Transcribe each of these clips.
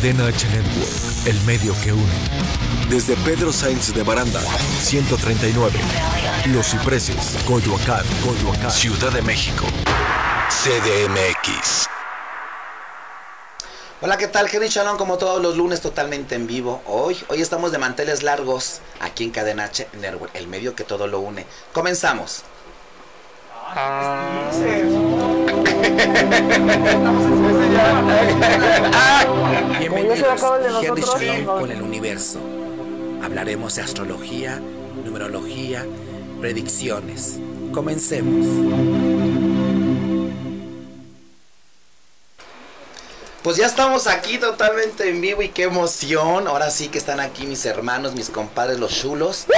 Cadena H Network, el medio que une. Desde Pedro Sainz de Baranda, 139. Los Cipreses, Coyoacán, Coyoacán. Ciudad de México. CDMX. Hola, ¿qué tal? Henry Shalom, como todos los lunes, totalmente en vivo. Hoy, hoy estamos de manteles largos aquí en Cadena H Network, el medio que todo lo une. Comenzamos. Bienvenidos Henry Shalom con el universo. Hablaremos de astrología, numerología, predicciones. Comencemos. Pues ya estamos aquí totalmente en vivo y qué emoción. Ahora sí que están aquí mis hermanos, mis compadres, los chulos.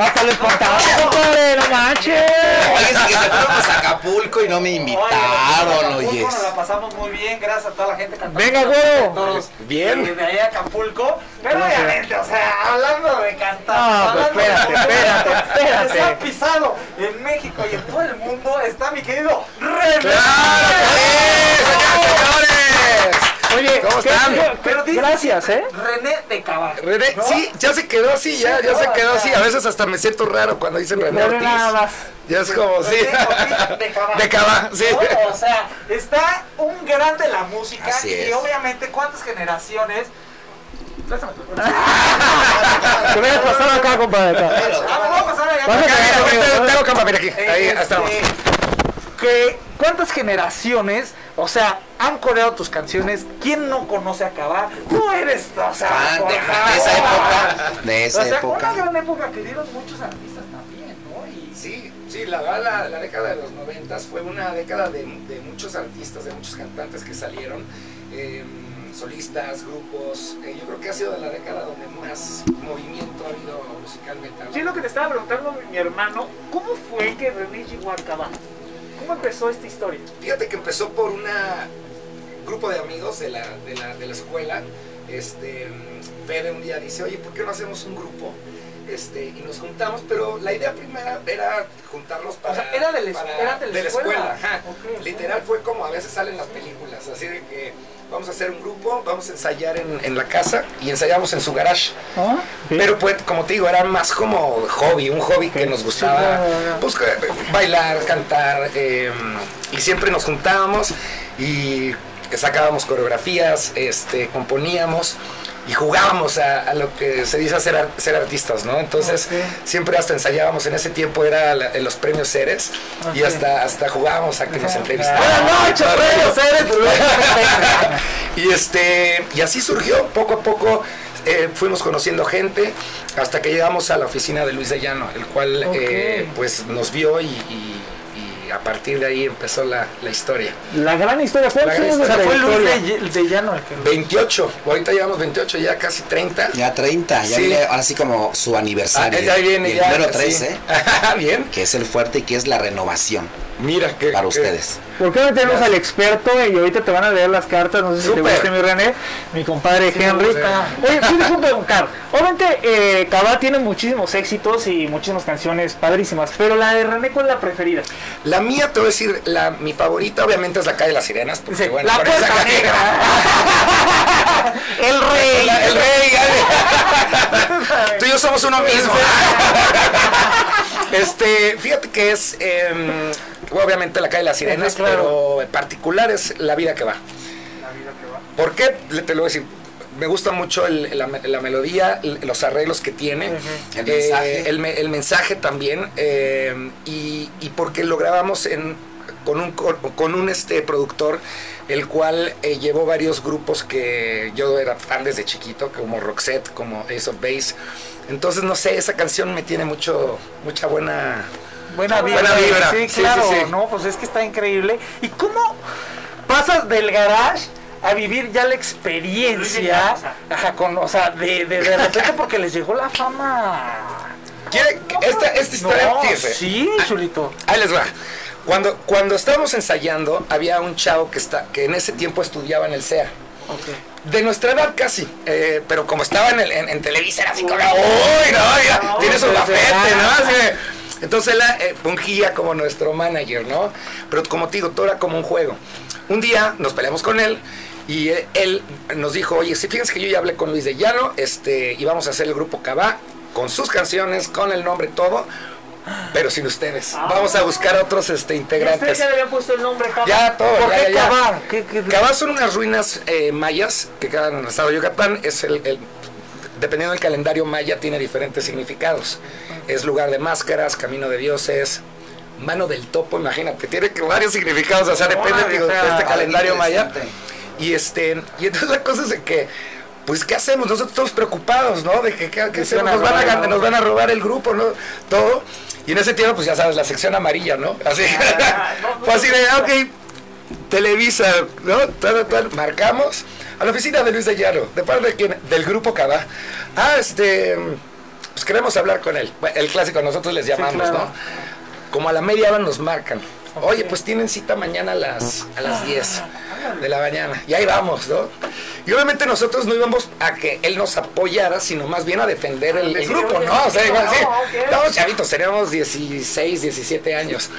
Hasta les contaba, compadre, no manches. Oye, es que se fueron a Acapulco y no me invitaron, oye. Nos la pasamos muy bien, gracias a toda la gente cantando. Venga, güero. Todos Bien. De, ahí a Acapulco. Pero obviamente, o sea, hablando de cantar. No, pues espérate, espérate, espérate. Se ha pisado en México y en todo el mundo está mi querido René. Señores! Oye, ¿Cómo ¿qué- están? qué- Pero dice- Gracias, ¿eh? René de Caballo. René, ¿no? sí, ya se quedó así, ya, Sí, ya se quedó o así. A veces hasta me siento raro cuando dicen René Dale Ortiz. nada más. Ya es como, sí. De. De Cava, sí. ¿no? O sea, está un gran de la música Así y es. obviamente cuántas generaciones. Voy a pasar acá, compadre. Ah, vamos a pasar allá. Tengo- mira aquí. Ahí Este, estamos. Que cuántas generaciones, o sea, han coreado tus canciones. ¿Quién no conoce a Cabá? Tú eres, o sea, Fan por de, de esa época. De esa o sea, época. una gran época que dieron muchos artistas también, ¿no? Y Sí, sí, la verdad, la, la década de los noventas fue una década de, de muchos artistas, de muchos cantantes que salieron, eh, solistas, grupos. Eh, yo creo que ha sido de la década donde más movimiento ha habido musicalmente. Sí, lo que te estaba preguntando mi, mi hermano, ¿cómo fue que René llegó a Cabá? ¿Cómo empezó esta historia? Fíjate que empezó por un grupo de amigos de la, de la, de la escuela. Este, Fede un día dice, oye, ¿por qué no hacemos un grupo? Este, y nos juntamos, pero la idea primera era juntarnos para... O sea, era de la es- para- era de la escuela. ajá. Literal fue como a veces salen las películas, así de que vamos a hacer un grupo, vamos a ensayar en, en la casa y ensayamos en su garage. ¿Ah? Sí. Pero pues, como te digo, era más como hobby, un hobby que nos gustaba pues, que- bailar, cantar, eh, y siempre nos juntábamos y sacábamos coreografías, este, componíamos y jugábamos a, a lo que se dice ser, ser artistas, ¿no? Entonces siempre hasta ensayábamos, en ese tiempo era la- en los premios Ceres y hasta, hasta jugábamos a que nos entrevistaran. Buenas noches, premios Ceres. y este y así surgió poco a poco eh, fuimos conociendo gente hasta que llegamos a la oficina de Luis de Llano el cual eh, pues nos vio y a partir de ahí empezó la, la historia La gran historia. La ¿Cuántos gran historia. Fue Luis de, de Llano el que... 28 ahorita llevamos 28 ya casi 30 Ya 30, ya Sí. viene ahora sí como su Ah, aniversario. ya viene Y el ya número sí. 13, bien que es el fuerte y que es la renovación mira que para que- ustedes. ¿Por qué no tenemos al experto y ahorita te van a leer las cartas? No sé si te Súper. guste mi René, mi compadre Henry. gusta. Oye, sí puedo preguntar. Obviamente, eh, Cabá tiene muchísimos éxitos y muchísimas canciones padrísimas, pero la de René, ¿cuál es la preferida? la mía te voy a decir la mi favorita obviamente es la calle de las sirenas porque Dice, bueno la esa puerta negra. El rey. La- el rey. Tú y yo somos uno mismo. este, fíjate que es em, obviamente la calle de las sirenas, Ajá, claro. pero en particular es la vida que va. ¿Por qué? Le- Te lo voy a decir. Me gusta mucho el- la, la melodía, los arreglos que tiene, El eh, mensaje. el, me- el mensaje también, eh, y, y porque lo grabamos en, con un, con, con un este productor, el cual eh, llevó varios grupos que yo era fan desde chiquito, como Roxette, como Ace of Base. Entonces, no sé, esa canción me tiene mucho, mucha buena... Buena vibra. Buena vibra. Sí, Sí, claro, sí, sí. no, pues es que está increíble. ¿Y cómo pasas del garage a vivir ya la experiencia? Ajá, con, o sea, de, de, de repente porque les llegó la fama. ¿Quiere- esta, esta historia, No, fíjese. sí, chulito. Ahí les va. Cuando, cuando estábamos ensayando, había un chavo que, está, que en ese tiempo estudiaba en el CEA. De nuestra edad casi, eh, pero como estaba en, el, en, en Televisa era así como, uy, no, ya, tiene su gafete, ¿no? Así Entonces él eh, fungía como nuestro manager, ¿no? Pero como te digo, todo era como un juego. Un día nos peleamos con él y él, él nos dijo, oye, si fíjense que yo ya hablé con Luis de Llano, este, y vamos a hacer el grupo Cabá, con sus canciones, con el nombre, todo, pero sin ustedes. Vamos a buscar otros este, ¿Y integrantes. ya le habían puesto el nombre Cabá? Ya, todo. ¿Por ya, qué ya. Cabá? ¿Qué- qué- Cabá son unas ruinas eh, mayas que quedan en el estado de Yucatán. Es el, el- dependiendo del calendario maya, tiene diferentes significados. Es lugar de máscaras, camino de dioses, mano del topo, imagínate. Tiene que- varios significados, o sea, depende digo, de este calendario maya. Y este, y entonces la cosa es de que, pues, ¿qué hacemos? Nosotros estamos preocupados, ¿no? De que, ¿qué, qué hacemos? van a nos, van a, robar, gan- ¿no? nos van a robar el grupo, ¿no? Todo. Y en ese tiempo, pues ya sabes, la sección amarilla, ¿no? Así. Ah, no, Fue así de, ah, ok, Televisa, ¿no? Tal, tal, marcamos a la oficina de Luis de Llano, de parte de quién? Del grupo Cabá. Ah, este, pues queremos hablar con él. El clásico, nosotros les llamamos, claro. ¿no? Como a la media hora nos marcan. Oye, pues tienen cita mañana a las, a las 10 de la mañana. Y ahí vamos, ¿no? Y obviamente nosotros no íbamos a que él nos apoyara, sino más bien a defender el, el Sí, grupo, ¿no? O sea, sí, igual, sí. no, ok. Estábamos chavitos, teníamos 16, 17 años.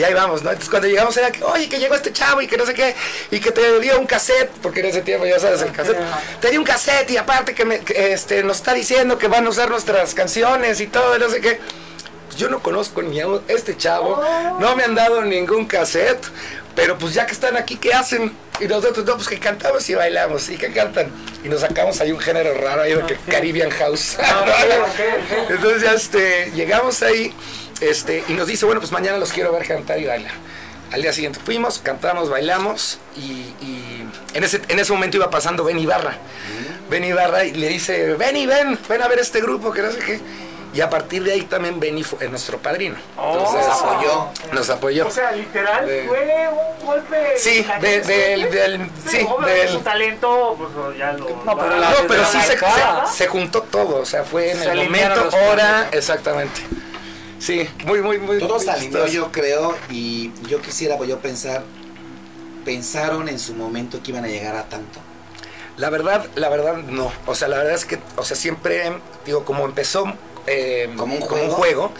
Y ahí vamos, ¿no? Entonces cuando llegamos era que, oye, que llegó este chavo y que no sé qué, y que te dio un cassette, porque en ese tiempo ya sabes el cassette, te dio un cassette y aparte que, me- que, este, nos está diciendo que van a usar nuestras canciones y todo, y no sé qué. Pues yo no conozco ni a este chavo, no me han dado ningún cassette, pero pues ya que están aquí, ¿qué hacen? Y nosotros, no, pues que cantamos y bailamos, ¿y que cantan? Y nos sacamos ahí un género raro ahí de que Caribbean House. Entonces ya este, llegamos ahí este, y nos dice, bueno, pues mañana los quiero ver cantar y bailar. Al día siguiente fuimos, cantamos, bailamos y, y en, ese, en ese momento iba pasando Ben Ibarra. Ben Ibarra y le dice, Benny, ven, ven a ver este grupo, que no sé qué. Y a partir de ahí también Benny fue nuestro padrino. Entonces, Nos apoyó. Nos apoyó. O sea, literal, De- fue un golpe. Sí, de- del- del- sí, del- su talento, pues ya lo. No, pero la- No, pero sí se, se- se juntó todo, o sea, fue en Se el momento, hora, exactamente. Sí, muy, muy, muy. Todo se alineó, yo creo, y yo quisiera pues, yo pensar, pensaron en su momento que iban a llegar a tanto. La verdad, la verdad no. O sea, la verdad es que, o sea, siempre, digo, como empezó eh, Como un juego.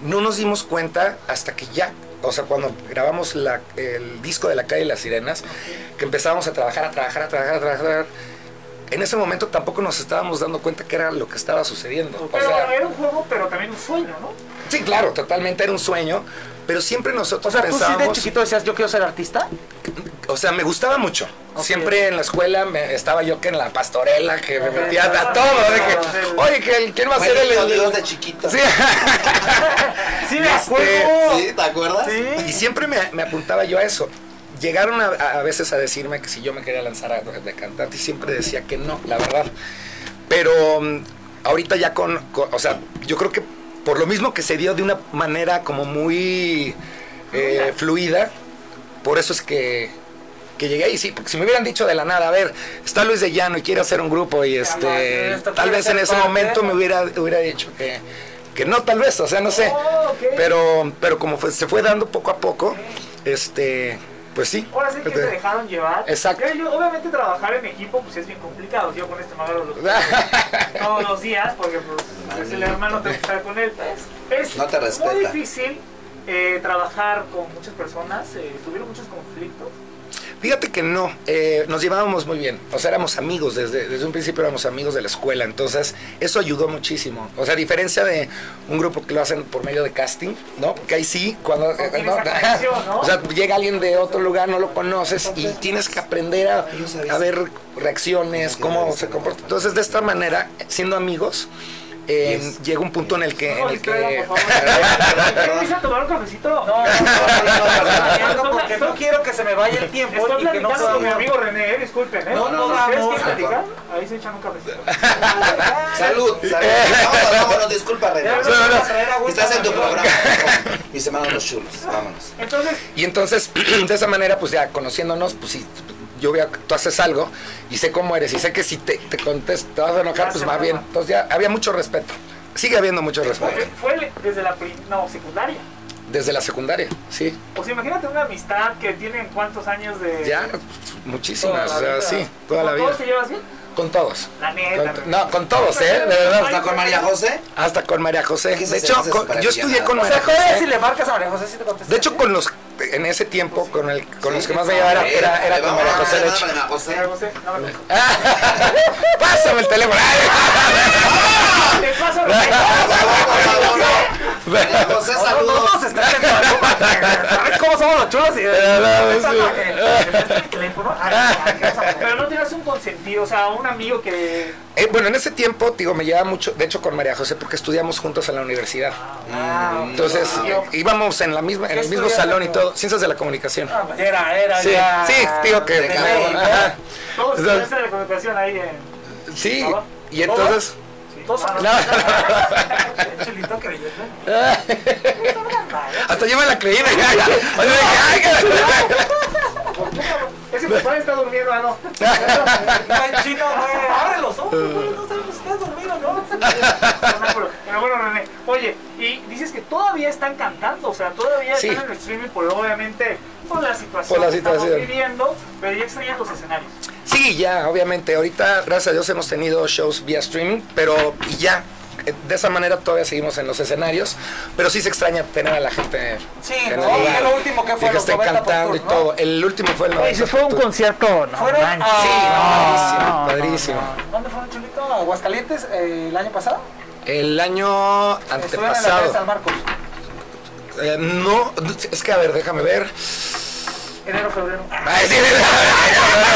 no nos dimos cuenta hasta que ya, o sea, cuando grabamos la- el disco de La calle de las sirenas, que empezamos a trabajar, a trabajar, a trabajar, a trabajar. En ese momento tampoco nos estábamos dando cuenta que era lo que estaba sucediendo. O Pero sea, era un juego, pero también un sueño, ¿no? Sí, claro, totalmente era un sueño, pero siempre O nosotros sea, tú sí de pensábamos... chiquito decías, yo quiero ser artista. O sea, me gustaba mucho. Siempre en la escuela me, estaba yo que en la pastorela, que me metía a todo, de que, oye, que, ¿quién va a ser el, de chiquito. Sí. Sí, me Este, acuerdo. ¿Sí? ¿Te acuerdas? Y siempre me, me apuntaba yo a eso. Llegaron a, a veces a decirme que si yo me quería lanzar a, de cantante y siempre decía que no, la verdad. Pero mm, ahorita ya con, con- o sea, yo creo que por lo mismo que se dio de una manera como muy eh, fluida, por eso es que, que llegué ahí, sí, porque si me hubieran dicho de la nada, a ver, está Luis de Llano y quiere hacer un grupo y este, tal vez en ese momento me hubiera, hubiera dicho que, que no, tal vez, o sea, no sé. Oh. Pero, pero como fue- se fue dando poco a poco, este, pues sí. Ahora sí que se dejaron llevar. Exacto. Yo, obviamente trabajar en equipo pues es bien complicado. Yo con este magaro lo todos los días porque pues, es el hermano tengo que estar con él. Es, es No te muy difícil eh, trabajar con muchas personas. eh, tuvieron muchos conflictos. Fíjate que no, eh, nos llevábamos muy bien, o sea, éramos amigos, desde, desde un principio éramos amigos de la escuela, entonces eso ayudó muchísimo. O sea, a diferencia de un grupo que lo hacen por medio de casting, ¿no? Que ahí sí, cuando... eh, ¿no? O sea, llega alguien de otro lugar, no lo conoces y tienes que aprender a, a ver reacciones, cómo se comporta. Entonces, de esta manera, siendo amigos, eh, llega un punto en el que... En No, el distraigan, que por favor. ¿Quieres a tomar un cafecito? No, no, no, no, no, no, porque no quiero que se me vaya el tiempo Estoy y que no platicando con mi amigo René, eh, disculpen, ¿eh? No, no, ¿Ustedes vamos. quieren platicar? Ahí se echan un cafecito. Salud, salud. Vámonos, vámonos, disculpa, René. Ya, no, no. Estás en tu programa. Mis hermanos los chulos, vámonos. Entonces, Y entonces, de esa manera, pues ya conociéndonos, pues si yo veo que tú haces algo y sé cómo eres y sé que si te, te contesto, te vas a enojar, pues va bien. Entonces ya había mucho respeto. Sigue habiendo mucho respeto. fue, fue desde la prim- no, secundaria. Desde la secundaria, sí. O sea, imagínate una amistad que tienen cuántos años de... Ya, muchísimas, o sea, sí, toda la ¿Con vida. todos te llevas bien? Con todos. La neta. Con- no, con todos, ¿eh? De verdad. ¿Está con María José? Hasta con María José. ¿Qué se De hecho, ¿Qué se con- yo estudié con O sea, María todavía si José. le marcas a María José, sí te. De hecho, con los en ese tiempo con el con los que más me llevaba era, era, era con María José, de hecho. María José. Pásame el teléfono. Te paso lo María José, saludos. ¿Sabes cómo somos los chulos? Y, Pero no tienes un consentido, o sea, un amigo que. Eh, bueno, en ese tiempo, digo, me llevaba mucho, de hecho, con María José, porque estudiamos juntos en la universidad. Ah, Entonces, eh, íbamos en la misma, en el mismo salón y tú? Todo, ciencias de la comunicación. Ah, pues era, era Sí, ya. sí, digo que. De. Todos sea, estudiaste la comunicación ahí en. Sí, ¿Todo? y entonces. Todos Ah, No. Creyendo. Hasta yo me la creí. me- ya, ya. Ese papá está durmiendo, ah, no. Chino, güey, abre los ojos, güey, no sabemos si estás dormido, ¿no? Pero bueno, René, oye, y dices que todavía están cantando, o sea, todavía Sí. están en el streaming, por obviamente por la situación Por la que estamos situación. viviendo, pero ya extrañan los escenarios. Sí, ya, obviamente. Ahorita, gracias a Dios, hemos tenido shows vía streaming, pero y ya. Eh, De esa manera todavía seguimos en los escenarios, pero sí se extraña tener a la gente Sí, en ¿no? el lugar. Y lo último que Y fue que los estén 90 cantando y Tour, ¿no? todo. El último fue el Oye, 90 si fue un Tour. concierto, no Fueron manches. a- Sí, padrísimo, no, padrísimo. ¿Dónde fueron, Chulito? ¿A ¿Aguascalientes eh, el año pasado? El año Estuvieron en la antepasado. Plaza San Marcos. Eh, no, es que a ver, déjame ver. Enero, febrero. Ay, sí,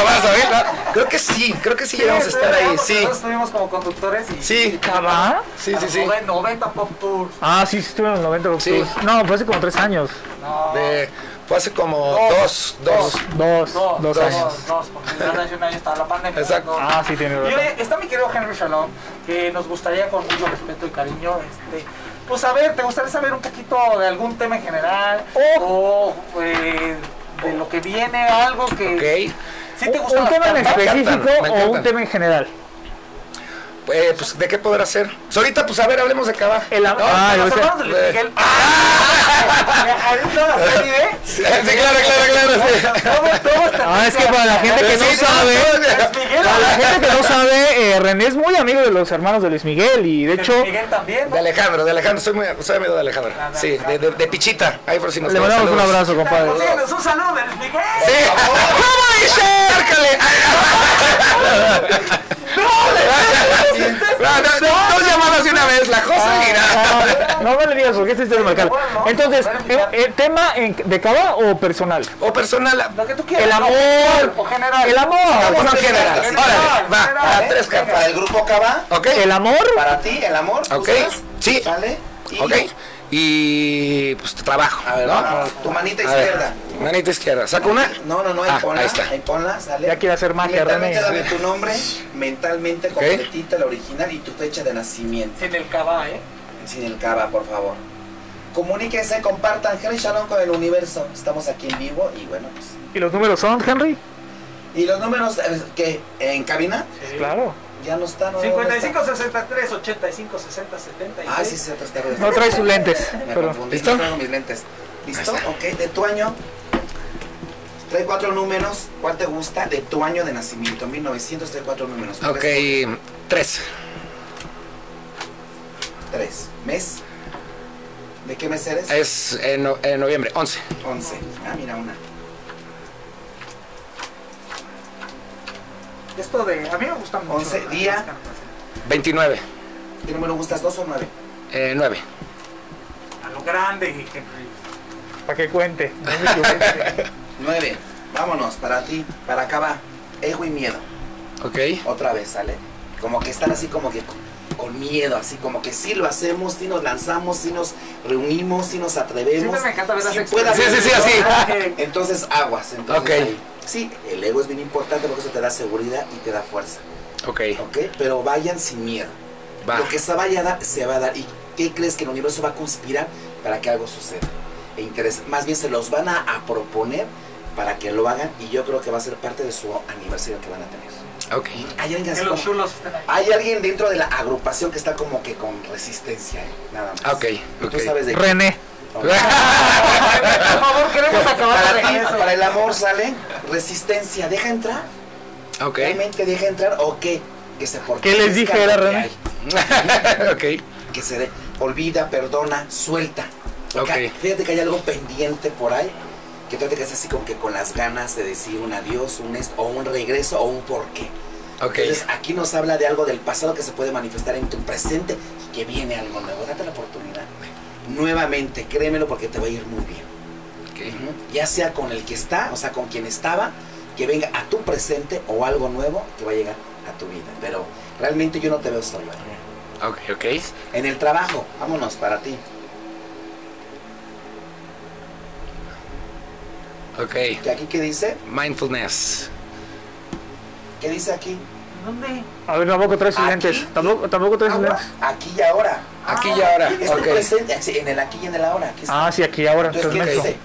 vas a ver, ¿no? Creo que sí, creo que sí llegamos a estar ahí, estuvimos, sí. Nosotros estuvimos como conductores y... Sí. ¿Ah? Sí, sí, sí. 90, 90 Pop Tours. Ah, sí, sí, estuve en los 90 Pop Sí. Tours. No, fue hace como tres años. No. De, fue hace como Dos. dos, dos. Dos, Dos, dos, dos, años. dos, dos, porque hace un año estaba la pandemia. Exacto. dos. Ah, sí, tiene razón. está mi querido Henry Shalom, que nos gustaría con mucho respeto y cariño, este, pues a ver, ¿te gustaría saber un poquito de algún tema en general? O eh, de lo que viene, algo que Ok. Sí te gusta ¿Un tema en específico o un tema en general? Eh, pues, ¿de qué podrá ser? Pues ahorita, pues, a ver, hablemos de Cava. El No, Ah, los hermanos de Luis. Miguel. ¡Ah! Sí, claro, claro, claro. Ah, es que para la gente que no sabe, para la gente que no sabe, René es muy amigo de los hermanos de Luis Miguel y de hecho Miguel también, De. Alejandro, de Alejandro, soy, muy, soy amigo de Alejandro. Ah, Sí, de, Pichita. Ahí por si nos le mandamos un abrazo, compadre. Un saludo de Luis Miguel. Sí. ¿Cómo dice? No, no, no, dos llamadas de una vez, la cosa irá. Ah, no me le digas porque este es el marcar. Entonces, eh, eh, ¿tema de cava o personal? O personal. Lo que tú quieras. El ¿no? amor. O general. El amor. En general. Órale, va, general, a ¿eh? tres Para el grupo Cava, ¿Ok? El amor. para ti, el amor. ¿tú Ok, sí. ¿Sale? Ok. Y pues trabajo. A ver, ¿no? vamos, tu manita A ver, izquierda. Manita izquierda. ¿Saco una? No, no, no, ahí Ah, ponla. ahí está. Ahí ponla, sale. Ya quiere hacer magia, René. dame tu nombre, mentalmente completita, la original y tu fecha de nacimiento. En el Cava, ¿eh? Sin el cava, por favor. Comuníquense, compartan. Henry Shalom con el universo. Estamos aquí en vivo y bueno, pues. ¿Y los números son, Henry? ¿Y los números eh, que en cabina? Claro. Ya no están. ¿no? 55, 63, 85, 60, 76. Ah, sí, sí, está No trae sus lentes. Me Pero confundí, ¿Listo? no traigo mis lentes. ¿Listo? Está. Ok, de tu año. Trae cuatro números. ¿Cuál te gusta? De tu año de nacimiento. 1900, trae cuatro números. ¿Cuál Ok, es? tres. Tres. ¿Mes? ¿De qué mes eres? Es en, no- en noviembre, 11. 11. Ah, mira una. Esto de. A mí me gusta mucho. 11, las día. cartas. 29. ¿Qué número gustas? ¿Dos o nueve? Eh, 9. A lo grande, Henry. para que cuente. Nueve. Vámonos, para ti. Para acá va. Ego y miedo. Ok. Otra vez, ¿sale? Como que están así como que con, miedo, así como que sí lo hacemos, sí nos lanzamos, sí nos reunimos, sí nos atrevemos. Siempre me encanta ver las sí Sí, sí, así. Entonces aguas. Entonces, Ok. ahí. Sí, el ego es bien importante porque eso te da seguridad y te da fuerza. Ok. ¿Ok? Pero vayan sin miedo. Va. Lo que se vaya a dar, se va a dar. ¿Y qué crees que el universo va a conspirar para que algo suceda? E interés. Más bien se los van a, a proponer para que lo hagan y yo creo que va a ser parte de su aniversario que van a tener. Ok. Hay alguien, así como- hay alguien dentro de la agrupación que está como que con resistencia, ¿eh? Nada más. Ok, ¿Y ok. ¿Tú sabes de qué? Por favor, queremos acabar Para de ti, eso. para el amor sale resistencia. Deja entrar. Ok. ¿Realmente deja entrar o qué? Que se ¿Qué les dije, era, René? ok. Que se dé. Olvida, perdona, suelta. Porque Ok. Fíjate que hay algo pendiente por ahí. Que tú te quedas así como que con las ganas de decir un adiós, un esto, o un regreso, o un porqué. Ok. Entonces aquí nos habla de algo del pasado que se puede manifestar en tu presente y que viene algo nuevo. Date la oportunidad. Nuevamente, créemelo porque te va a ir muy bien. Ya sea con el que está, o sea, con quien estaba, que venga a tu presente o algo nuevo que va a llegar a tu vida. Pero realmente yo no te veo solo. ¿eh? Ok, ok. En el trabajo, vámonos para ti. Ok. ¿Que aquí qué dice? Mindfulness. ¿Qué dice aquí? ¿Dónde? A ver, tampoco traes Aquí. lentes. Tampoco, tampoco traes Ahora, lentes. aquí y ahora. Aquí y ahora. Es presente, sí, en el aquí y en el ahora. Aquí está. Ah, sí, aquí ahora. Entonces, ¿qué dice?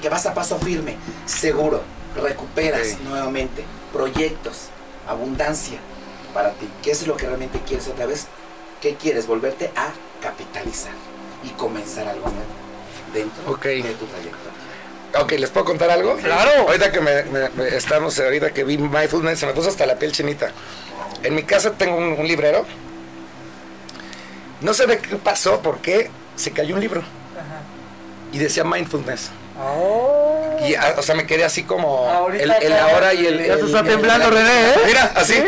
Que vas a paso firme, seguro, recuperas nuevamente, proyectos, abundancia para ti. ¿Qué es lo que realmente quieres otra vez? ¿Qué quieres? Volverte a capitalizar y comenzar algo nuevo dentro de tu trayectoria. Ok, ¿les puedo contar algo? Claro. Ahorita que me, me- me- estamos, ahorita que vi Mindfulness, se me puso hasta la piel chinita. En mi casa tengo un, un librero. No sé de qué pasó, porque se cayó un libro. Y decía Mindfulness. Oh. Y, ah, o sea, me quedé así como Ahorita el, ahora y el... Ya se está el- temblando, René, ¿eh? Mira, así.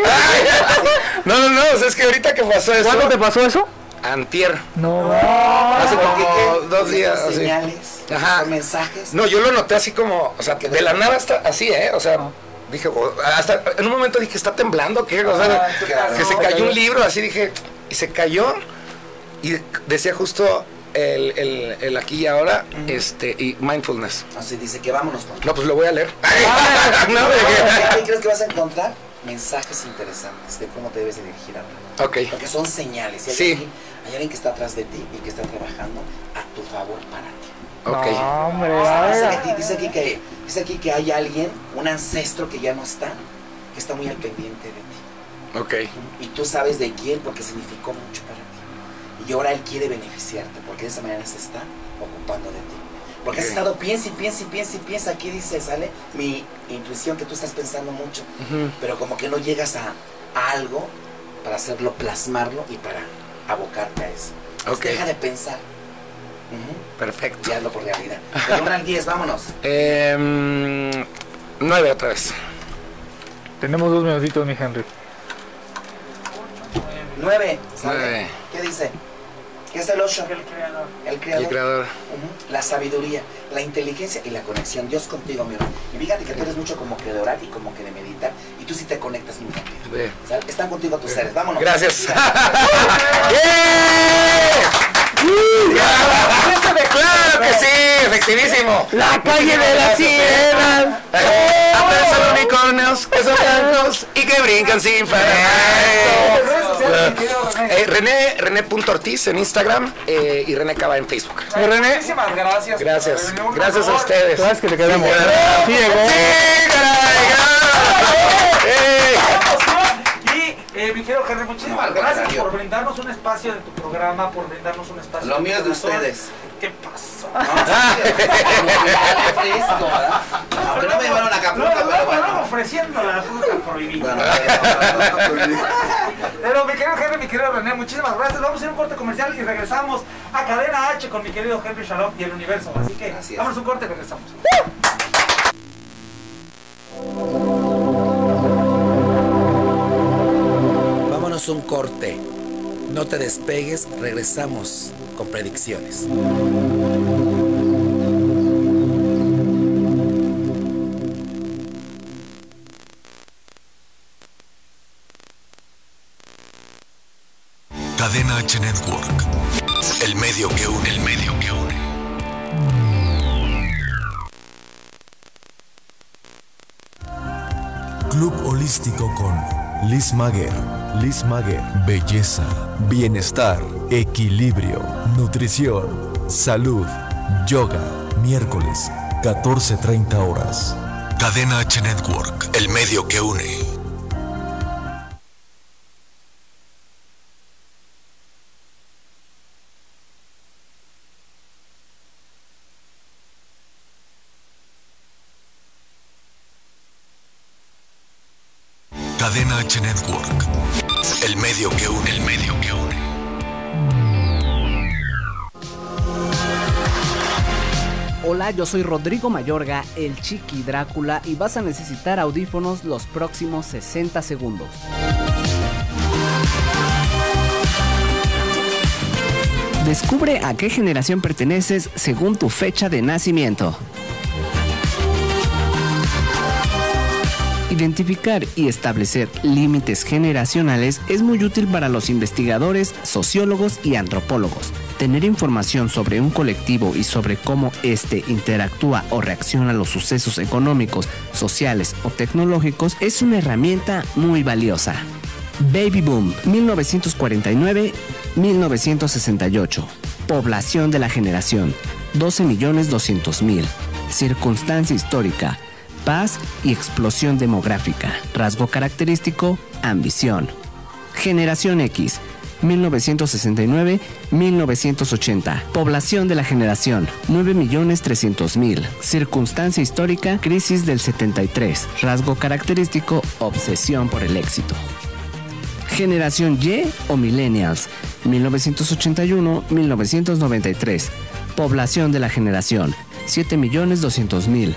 No, no, no, o sea, es que ahorita que pasó eso... ¿Cuándo te pasó eso? Antier. No. Hace ¿Por como qué qué? dos días. Así. señales, Ajá. mensajes. No, yo lo noté así como, o sea, de la nada está así, ¿eh? O sea, dije, hasta en un momento dije, ¿está temblando? ¿Qué? O sea, Ah, claro. que se cayó un libro, así dije, y se cayó, y decía justo el, el, el aquí y ahora, este, y mindfulness. Así dice que vámonos con No, pues lo voy a leer. no, ¿Qué, crees que vas a encontrar? Mensajes interesantes de cómo te debes de dirigir a Ok, Porque son señales. Sí. alguien, hay alguien que está atrás de ti y que está trabajando a tu favor para ti. Ok. No, hombre, Dice vaya. aquí, dice, aquí que, dice aquí que hay alguien, un ancestro que ya no está, que está muy al pendiente de ti. Ok, Y tú sabes de quién porque significó mucho para ti. Y ahora él quiere beneficiarte porque de esa manera se está ocupando de ti. Porque has Ok. estado piensa y piensa y piensa y piensa. Aquí dice, sale mi intuición que tú estás pensando mucho. Ujú. Pero como que no llegas a, a algo para hacerlo, plasmarlo y para abocarte a eso. Entonces, Ok. Deja de pensar. Ujú. perfecto. Y hazlo por realidad. De 1 al 10, vámonos. Em, nueve otra vez. Tenemos dos minutitos, mi Henry. 9. Nueve. ¿Qué dice? ¿Qué es el 8? El creador. El creador. El creador. Ujú. La sabiduría, la inteligencia y la conexión. Dios contigo, mi hermano. Y fíjate que tú eres mucho como que de orar y como que de meditar. Y tú sí te conectas muy rápido. Ve. O sea, están contigo tus seres. Vámonos. Gracias. ¡Claro que sí! ¡Efectivísimo! La calle de las sirenas. Aparecen unicornios que son blancos y que brincan sin parar. René. Eh, René, René.ortiz en Instagram eh, y René Cava en Facebook. Eh, René. Muchísimas gracias. Gracias. Gracias a ustedes. Sabes que te queremos. Sí, llegó. ¡Sí, caray! ¡Ah! Eh, mi querido Henry, muchísimas No, gracias por brindarnos un espacio de tu programa, por brindarnos un espacio. Lo tu mío es de ustedes. ¿Qué pasó? No, fresco, ¿verdad? Aunque no me llevaron a Acapulco, Luego, pero bueno. ofreciendo la fruta prohibida. Pero mi querido Henry, mi querido René, muchísimas gracias. Vamos a ir a un corte comercial y regresamos a Cadena H con mi querido Henry Shalom y el universo. Así que Así vámonos a un corte y regresamos. Vámonos un corte. No te despegues, regresamos con predicciones. Cadena H Network. El medio que une, el medio que une. Club Holístico con Liz Maguer. Liz Maguer. Belleza, bienestar, equilibrio, nutrición, salud, yoga. Miércoles, 14.30 horas. Cadena H Network. El medio que une. Cadena H Network. El medio que une, el medio que une. Hola, yo soy Rodrigo Mayorga, el Chiqui Drácula, y vas a necesitar audífonos los próximos 60 segundos. Descubre a qué generación perteneces según tu fecha de nacimiento. Identificar y establecer límites generacionales es muy útil para los investigadores, sociólogos y antropólogos. Tener información sobre un colectivo y sobre cómo éste interactúa o reacciona a los sucesos económicos, sociales o tecnológicos es una herramienta muy valiosa. Baby Boom 1949-1968. Población de la generación 12.200.000. Circunstancia histórica paz y explosión demográfica. Rasgo característico, ambición. Generación X, 1969-1980. Población de la generación, 9.300.000. Circunstancia histórica, crisis del 73. Rasgo característico, obsesión por el éxito. Generación Y o Millennials, 1981-1993. Población de la generación, 7.200.000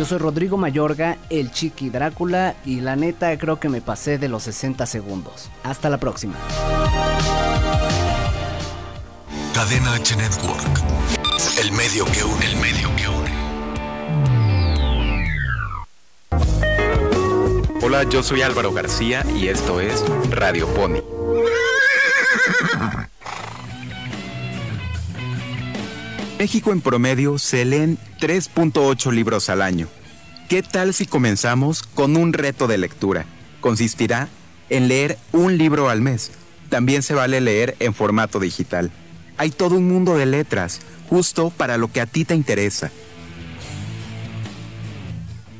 Yo soy Rodrigo Mayorga, el Chiqui Drácula, y la neta creo que me pasé de los 60 segundos. Hasta la próxima. Cadena H Network. El medio que une, el medio que une. Hola, yo soy Álvaro García y esto es Radio Pony. México en promedio se leen 3.8 libros al año. ¿Qué tal si comenzamos con un reto de lectura? Consistirá en leer un libro al mes. También se vale leer en formato digital. Hay todo un mundo de letras, justo para lo que a ti te interesa.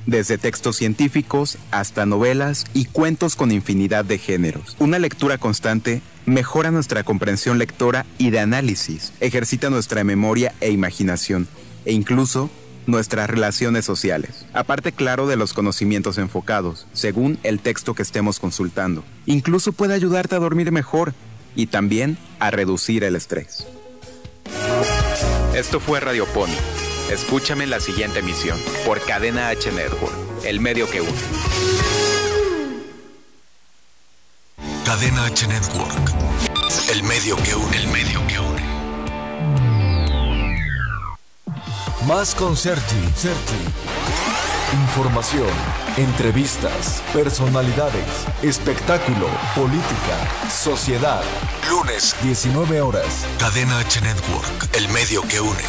Desde textos científicos hasta novelas y cuentos con infinidad de géneros. Una lectura constante mejora nuestra comprensión lectora y de análisis, ejercita nuestra memoria e imaginación, e incluso nuestras relaciones sociales. Aparte, claro, de los conocimientos enfocados, según el texto que estemos consultando. Incluso puede ayudarte a dormir mejor y también a reducir el estrés. Esto fue Radio Pony. Escúchame en la siguiente emisión por Cadena H Network, el medio que une. Cadena H Network. El medio que une, el medio que une. Más con Sergi. Sergi. Información, entrevistas, personalidades, espectáculo, política, sociedad. Lunes, 19 horas. Cadena H Network. El medio que une.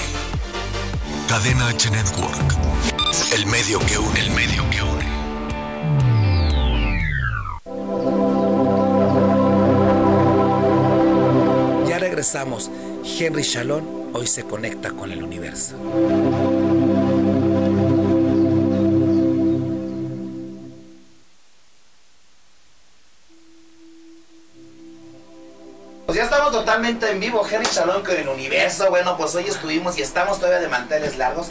Cadena H Network. El medio que une, el medio que une. Ya regresamos. Henry Shalom hoy se conecta con el universo. Pues ya estamos totalmente en vivo, Henry Shalom con el universo. Bueno, pues hoy estuvimos y estamos todavía de manteles largos.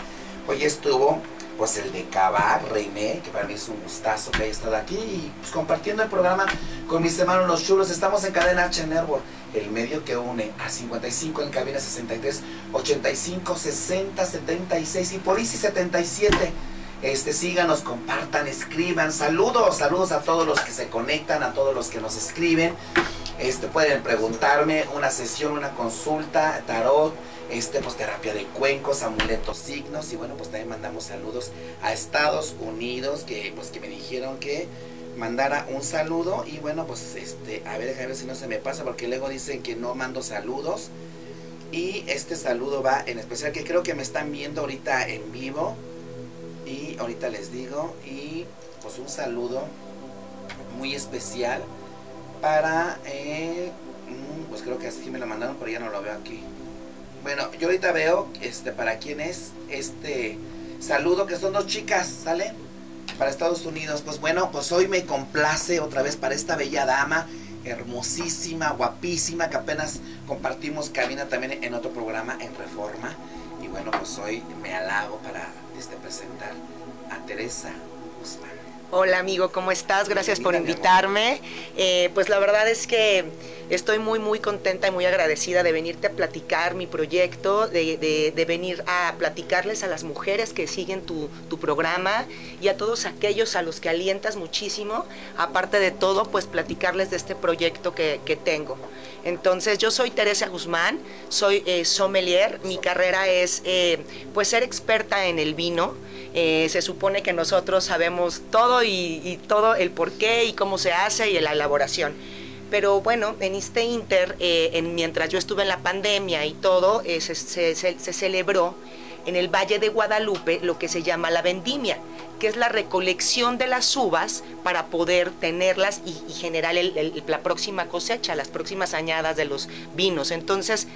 Hoy estuvo pues el de Cabá, Reine, que para mí es un gustazo que haya estado aquí y pues, compartiendo el programa con mis hermanos los chulos. Estamos en cadena H Network, el medio que une a 55 en cabina 63, 85, 60, 76 y por sí 77. Este, síganos, compartan, escriban. Saludos, saludos a todos los que se conectan, a todos los que nos escriben. Este, pueden preguntarme una sesión, una consulta, tarot, este, pues terapia de cuencos, amuletos, signos. Y bueno, pues también mandamos saludos a Estados Unidos, que pues que me dijeron que mandara un saludo. Y bueno, pues este, a ver, déjame ver si no se me pasa, porque luego dicen que no mando saludos. Y este saludo va en especial, que creo que me están viendo ahorita en vivo. Y ahorita les digo, y pues un saludo muy especial para, eh, mm, pues creo que así me lo mandaron, pero ya no lo veo aquí. Bueno, yo ahorita veo, este, para quién es este saludo, que son dos chicas, ¿sale? Para Estados Unidos. Pues bueno, pues hoy me complace otra vez para esta bella dama, hermosísima, guapísima, que apenas compartimos cabina también en otro programa, en Reforma. Y bueno, pues hoy me halago para este, presentar a Teresa Guzmán. Hola amigo, ¿cómo estás? Gracias por invitarme. Eh, pues la verdad es que estoy muy muy contenta y muy agradecida de venirte a platicar mi proyecto, de, de- de venir a platicarles a las mujeres que siguen tu, tu programa y a todos aquellos a los que alientas muchísimo. Aparte de todo, pues platicarles de este proyecto que, que tengo. Entonces yo soy Teresa Guzmán, soy eh, sommelier, mi carrera es eh, pues ser experta en el vino. Eh, se supone que nosotros sabemos todo y, todo el por qué y cómo se hace y la elaboración. Pero bueno, en este inter, eh, en, mientras yo estuve en la pandemia y todo, eh, se, celebró en el Valle de Guadalupe lo que se llama la vendimia, que es la recolección de las uvas para poder tenerlas y, y generar la próxima cosecha, las próximas añadas de los vinos. Entonces,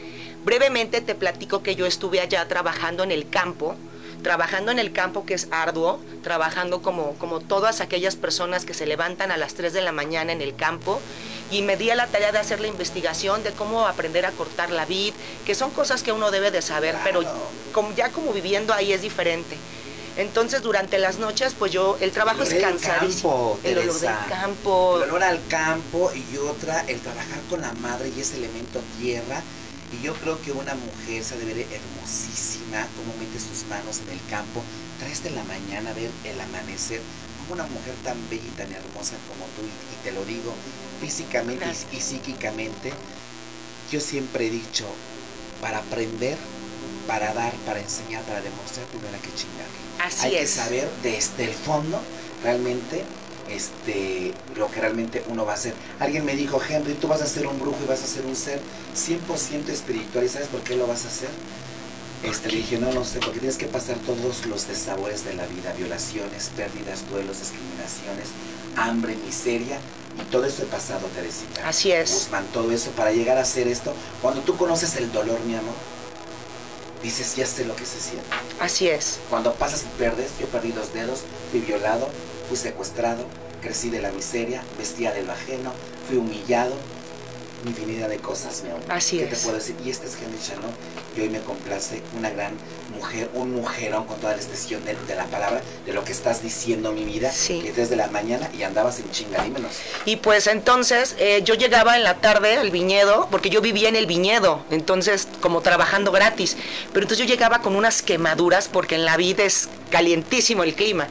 brevemente te platico que yo estuve allá trabajando en el campo, trabajando en el campo que es arduo, trabajando como, como todas aquellas personas que se levantan a las 3 de la mañana en el campo y me di a la tarea de hacer la investigación de cómo aprender a cortar la vid, que son cosas que uno debe de saber, pero como, ya como viviendo ahí es diferente. Entonces durante las noches pues yo, el trabajo El es cansadísimo. campo, el olor del campo. El olor al campo y otra, el trabajar con la madre y ese elemento tierra. Y yo creo que una mujer se debe ver hermosísima, cómo mete sus manos en el campo, traes de la mañana a ver el amanecer, como una mujer tan bella y tan hermosa como tú, y, te lo digo, físicamente y, y psíquicamente, yo siempre he dicho, para aprender, para dar, para enseñar, para demostrar, primero hay que chingar. Así hay es. que saber desde el fondo realmente este lo que realmente uno va a hacer. Alguien me dijo, Henry, tú vas a ser un brujo y vas a ser un ser 100% espiritual. ¿Y sabes por qué lo vas a hacer? Este, le dije, no, no sé, porque tienes que pasar todos los desabores de la vida, violaciones, pérdidas, duelos, discriminaciones, hambre, miseria, y todo eso he pasado, Teresita. Así es. Guzmán, todo eso para llegar a hacer esto. Cuando tú conoces el dolor, mi amor, dices, ya sé lo que se siente. Así es. Cuando pasas y perdes, yo perdí dos dedos, fui violado, fui secuestrado, crecí de la miseria, vestía del ajeno, fui humillado, infinidad de cosas, mi amor. Así ¿Qué es. te puedo decir? Y esta es Henry Chanel, y hoy me complace una gran mujer, un mujerón con toda la expresión de, de la palabra, de lo que estás diciendo, mi vida, Sí. que desde la mañana y andabas en chinga, dímenos. Y pues entonces eh, yo llegaba en la tarde al viñedo, porque yo vivía en el viñedo, entonces como trabajando gratis. Pero entonces yo llegaba con unas quemaduras porque en la vida es calientísimo el clima.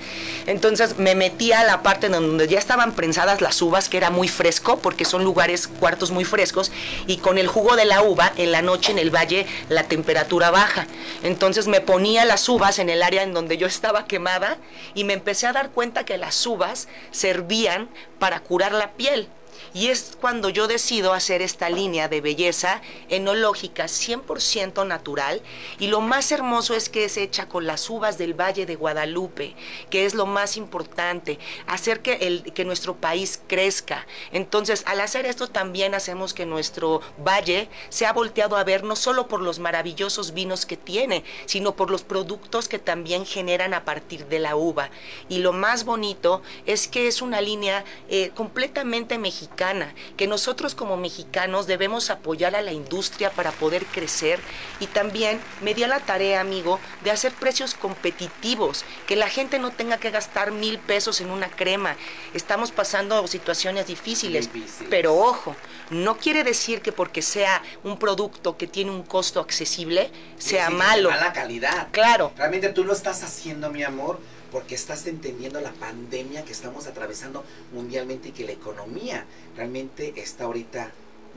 Entonces me metía a la parte donde ya estaban prensadas las uvas, que era muy fresco, porque son lugares, cuartos muy frescos, y con el jugo de la uva en la noche en el valle la temperatura baja. Entonces me ponía las uvas en el área en donde yo estaba quemada y me empecé a dar cuenta que las uvas servían para curar la piel. Y es cuando yo decido hacer esta línea de belleza enológica 100% natural. Y lo más hermoso es que es hecha con las uvas del Valle de Guadalupe, que es lo más importante, hacer que, el, que nuestro país crezca. Entonces, al hacer esto también hacemos que nuestro valle sea volteado a ver no solo por los maravillosos vinos que tiene, sino por los productos que también generan a partir de la uva. Y lo más bonito es que es una línea eh, completamente mexicana, que nosotros como mexicanos debemos apoyar a la industria para poder crecer y también me di a la tarea, amigo, de hacer precios competitivos, que la gente no tenga que gastar mil pesos en una crema. Estamos pasando situaciones difíciles, Difíciles. pero ojo, no quiere decir que porque sea un producto que tiene un costo accesible, sea Sí, sí, malo. mala calidad. Claro. Realmente tú lo estás haciendo, mi amor, porque estás entendiendo la pandemia que estamos atravesando mundialmente y que la economía realmente está ahorita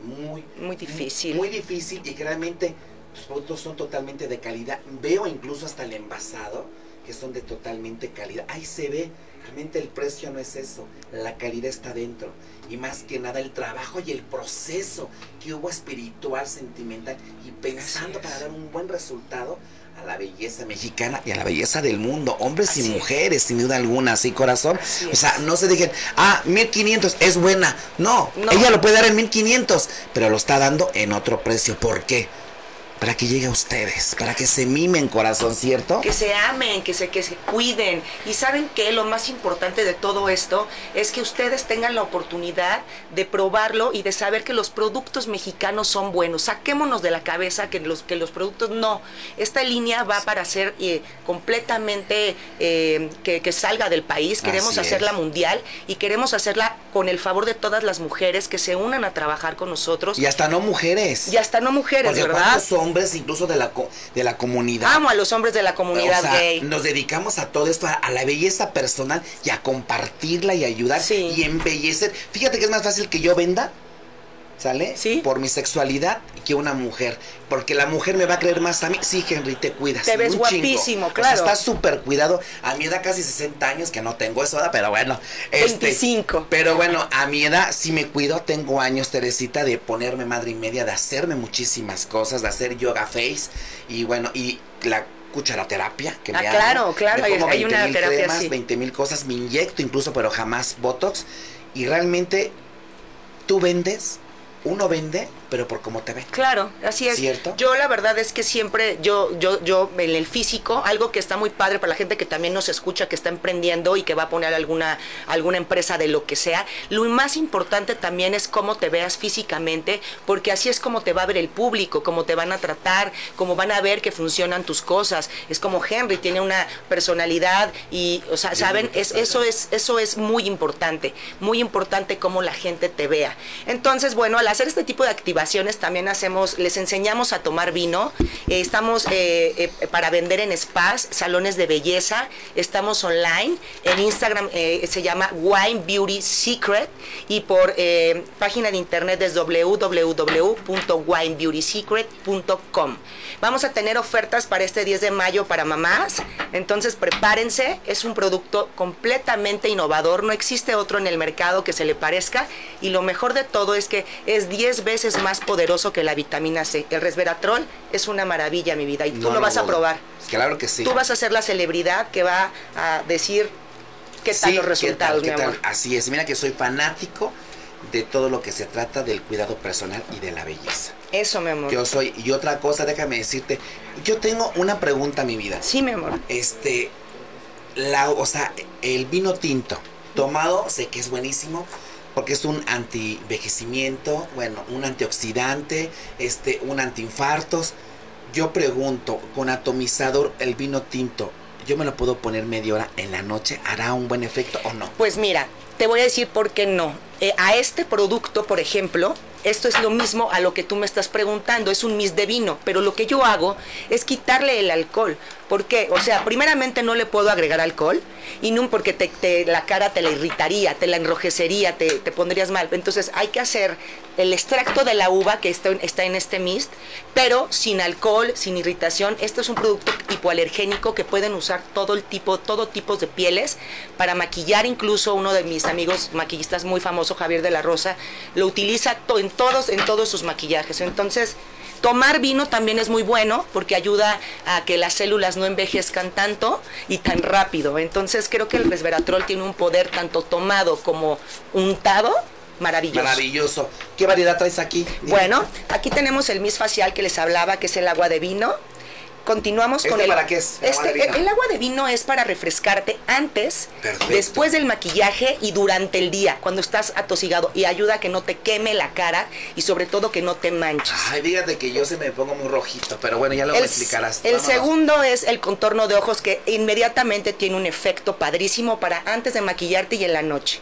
muy Muy difícil. Muy, difícil y que realmente los productos son totalmente de calidad. Veo incluso hasta el envasado que son de totalmente calidad. Ahí se ve, realmente el precio no es eso, la calidad está dentro. Y más que nada el trabajo y el proceso que hubo espiritual, sentimental y pensando para dar un buen resultado a la belleza mexicana y a la belleza del mundo, hombres y mujeres, sin duda alguna, sí, corazón. O sea, no se dejen, ah, 1500 es buena. No, ella lo puede dar en 1500, pero lo está dando en otro precio. ¿Por qué? Para que llegue a ustedes, para que se mimen corazón, ¿cierto? Que se amen, que se, que se cuiden. Y saben que lo más importante de todo esto es que ustedes tengan la oportunidad de probarlo y de saber que los productos mexicanos son buenos. Saquémonos de la cabeza que los, que los productos no. Esta línea va para ser eh, completamente eh, que, que, salga del país. Queremos hacerla mundial y queremos hacerla con el favor de todas las mujeres que se unan a trabajar con nosotros. Y hasta no mujeres. Y hasta no mujeres, ¿verdad? Hombres incluso de la, de la comunidad. Amo a los hombres de la comunidad gay. Nos dedicamos a todo esto, a, la belleza personal y a compartirla y ayudar y embellecer. Fíjate que es más fácil que yo venda ¿Sale? Sí. Por mi sexualidad que una mujer. Porque la mujer me va a creer más a mí. Sí, Henry, te cuidas. Te ves guapísimo, claro. O sea, estás súper cuidado. A mi edad casi 60 años, que no tengo eso, pero bueno. 25. Este, pero bueno, a mi edad sí me cuido. Tengo años, Teresita, de ponerme madre y media, de hacerme muchísimas cosas, de hacer yoga face. Y bueno, y la cucharaterapia que ah, me claro, claro, hay, hay una terapia cremas, 20 mil cosas, me inyecto incluso, pero jamás Botox. Y realmente tú vendes uno vende, pero por cómo te ve. Claro, así es. ¿Cierto? Yo la verdad es que siempre, yo, yo, yo en el físico, algo que está muy padre para la gente que también nos escucha, que está emprendiendo y que va a poner alguna, alguna empresa de lo que sea, lo más importante también es cómo te veas físicamente, porque así es como te va a ver el público, cómo te van a tratar, cómo van a ver que funcionan tus cosas. Es como Henry tiene una personalidad y, o sea, saben, es, eso es, eso es muy importante, muy importante cómo la gente te vea. Entonces, bueno, al hacer este tipo de activaciones también hacemos, les enseñamos a tomar vino. Eh, estamos eh, eh, para vender en spas, salones de belleza. Estamos online. En Instagram se llama Wine Beauty Secret y por página de internet es www.winebeautysecret.com. Vamos a tener ofertas para este 10 de mayo para mamás. Entonces prepárense. Es un producto completamente innovador. No existe otro en el mercado que se le parezca. Y lo mejor de todo es que es 10 veces más poderoso que la vitamina C. El resveratrol es una maravilla, mi vida, y tú lo, vas a probar. Claro que sí. Tú vas a ser la celebridad que va a decir qué tal los resultados, mi amor. Así es, mira que soy fanático de todo lo que se trata del cuidado personal y de la belleza. Eso, mi amor. Yo soy, y otra cosa, déjame decirte, yo tengo una pregunta, mi vida. Sí, mi amor. Este, la, o sea, el vino tinto, tomado, sé que es buenísimo, porque es un anti-envejecimiento, bueno, un antioxidante, este, un antiinfartos. Yo pregunto, con atomizador el vino tinto, ¿yo me lo puedo poner media hora en la noche? ¿Hará un buen efecto o no? Pues mira, te voy a decir por qué no. Eh, a este producto, por ejemplo, esto es lo mismo a lo que tú me estás preguntando, es un mis de vino, pero lo que yo hago es quitarle el alcohol. ¿Por qué? O sea, primeramente no le puedo agregar alcohol y no porque te, la cara te la irritaría, te la enrojecería, te, te, pondrías mal. Entonces hay que hacer el extracto de la uva que está, está en este mist, pero sin alcohol, sin irritación. Esto es un producto hipoalergénico que pueden usar todo el tipo, todo tipo de pieles para maquillar. Incluso uno de mis amigos maquillistas muy famoso, Javier de la Rosa, lo utiliza en todos, en todos sus maquillajes. Entonces, Tomar vino también es muy bueno porque ayuda a que las células no envejezcan tanto y tan rápido. Entonces creo que el resveratrol tiene un poder tanto tomado como untado maravilloso. Maravilloso. ¿Qué variedad traes aquí? Bueno, aquí tenemos el mis facial que les hablaba, que es el agua de vino continuamos con el. para qué es? Este, el, agua de vino es para refrescarte antes, después del maquillaje y durante el día, cuando estás atosigado. Y ayuda a que no te queme la cara y sobre todo que no te manches. Ay, fíjate que yo se me pongo muy rojito, pero bueno, ya lo explicarás. El segundo es el contorno de ojos que inmediatamente tiene un efecto padrísimo para antes de maquillarte y en la noche.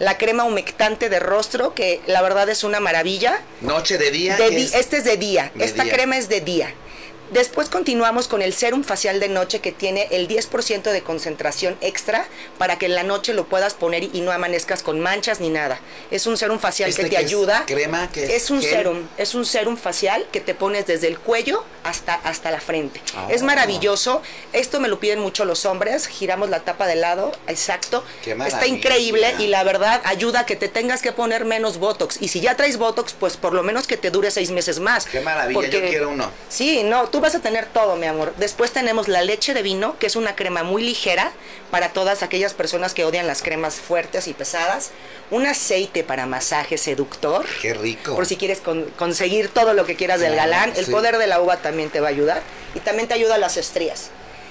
La crema humectante de rostro, que la verdad es una maravilla. Noche de día. Este es de día. Esta crema es de día. Después continuamos con el serum facial de noche que tiene el 10% de concentración extra para que en la noche lo puedas poner y no amanezcas con manchas ni nada. Es un serum facial que te ayuda. crema que es, un serum, es un serum facial que te pones desde el cuello hasta, hasta la frente. Ah. Es maravilloso. Esto me lo piden mucho los hombres. Giramos la tapa de lado, exacto. Qué Está increíble y la verdad ayuda a que te tengas que poner menos Botox. Y si ya traes Botox, pues por lo menos que te dure seis meses más. Qué maravilla, yo quiero uno. Sí, no, tú vas a tener todo, mi amor. Después tenemos la leche de vino, que es una crema muy ligera para todas aquellas personas que odian las cremas fuertes y pesadas. Un aceite para masaje seductor. Qué rico. Por si quieres con- conseguir todo lo que quieras del galán. El sí. poder de la uva también te va a ayudar. Y también te ayuda a las estrías.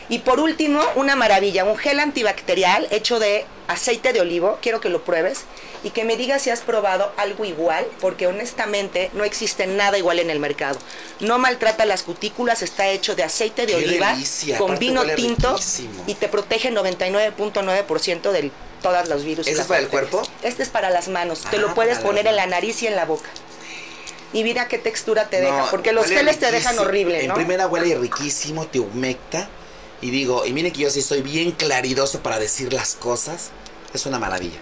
Y por último, una maravilla, un gel antibacterial hecho de aceite de olivo. Quiero que lo pruebes y que me digas si has probado algo igual, porque honestamente no existe nada igual en el mercado. No maltrata las cutículas, está hecho de aceite de Qué oliva delicia, con vino tinto riquísimo. y te protege 99.9% de todos los virus. y ¿Ese las es para el cuerpo? Este es para las manos. te Ah, lo puedes para poner en la nariz y en la boca. Y mira qué textura te deja, porque los geles te dejan horrible, En primera huele riquísimo, te humecta. Y digo, y miren que yo sí soy bien claridoso para decir las cosas. Es una maravilla.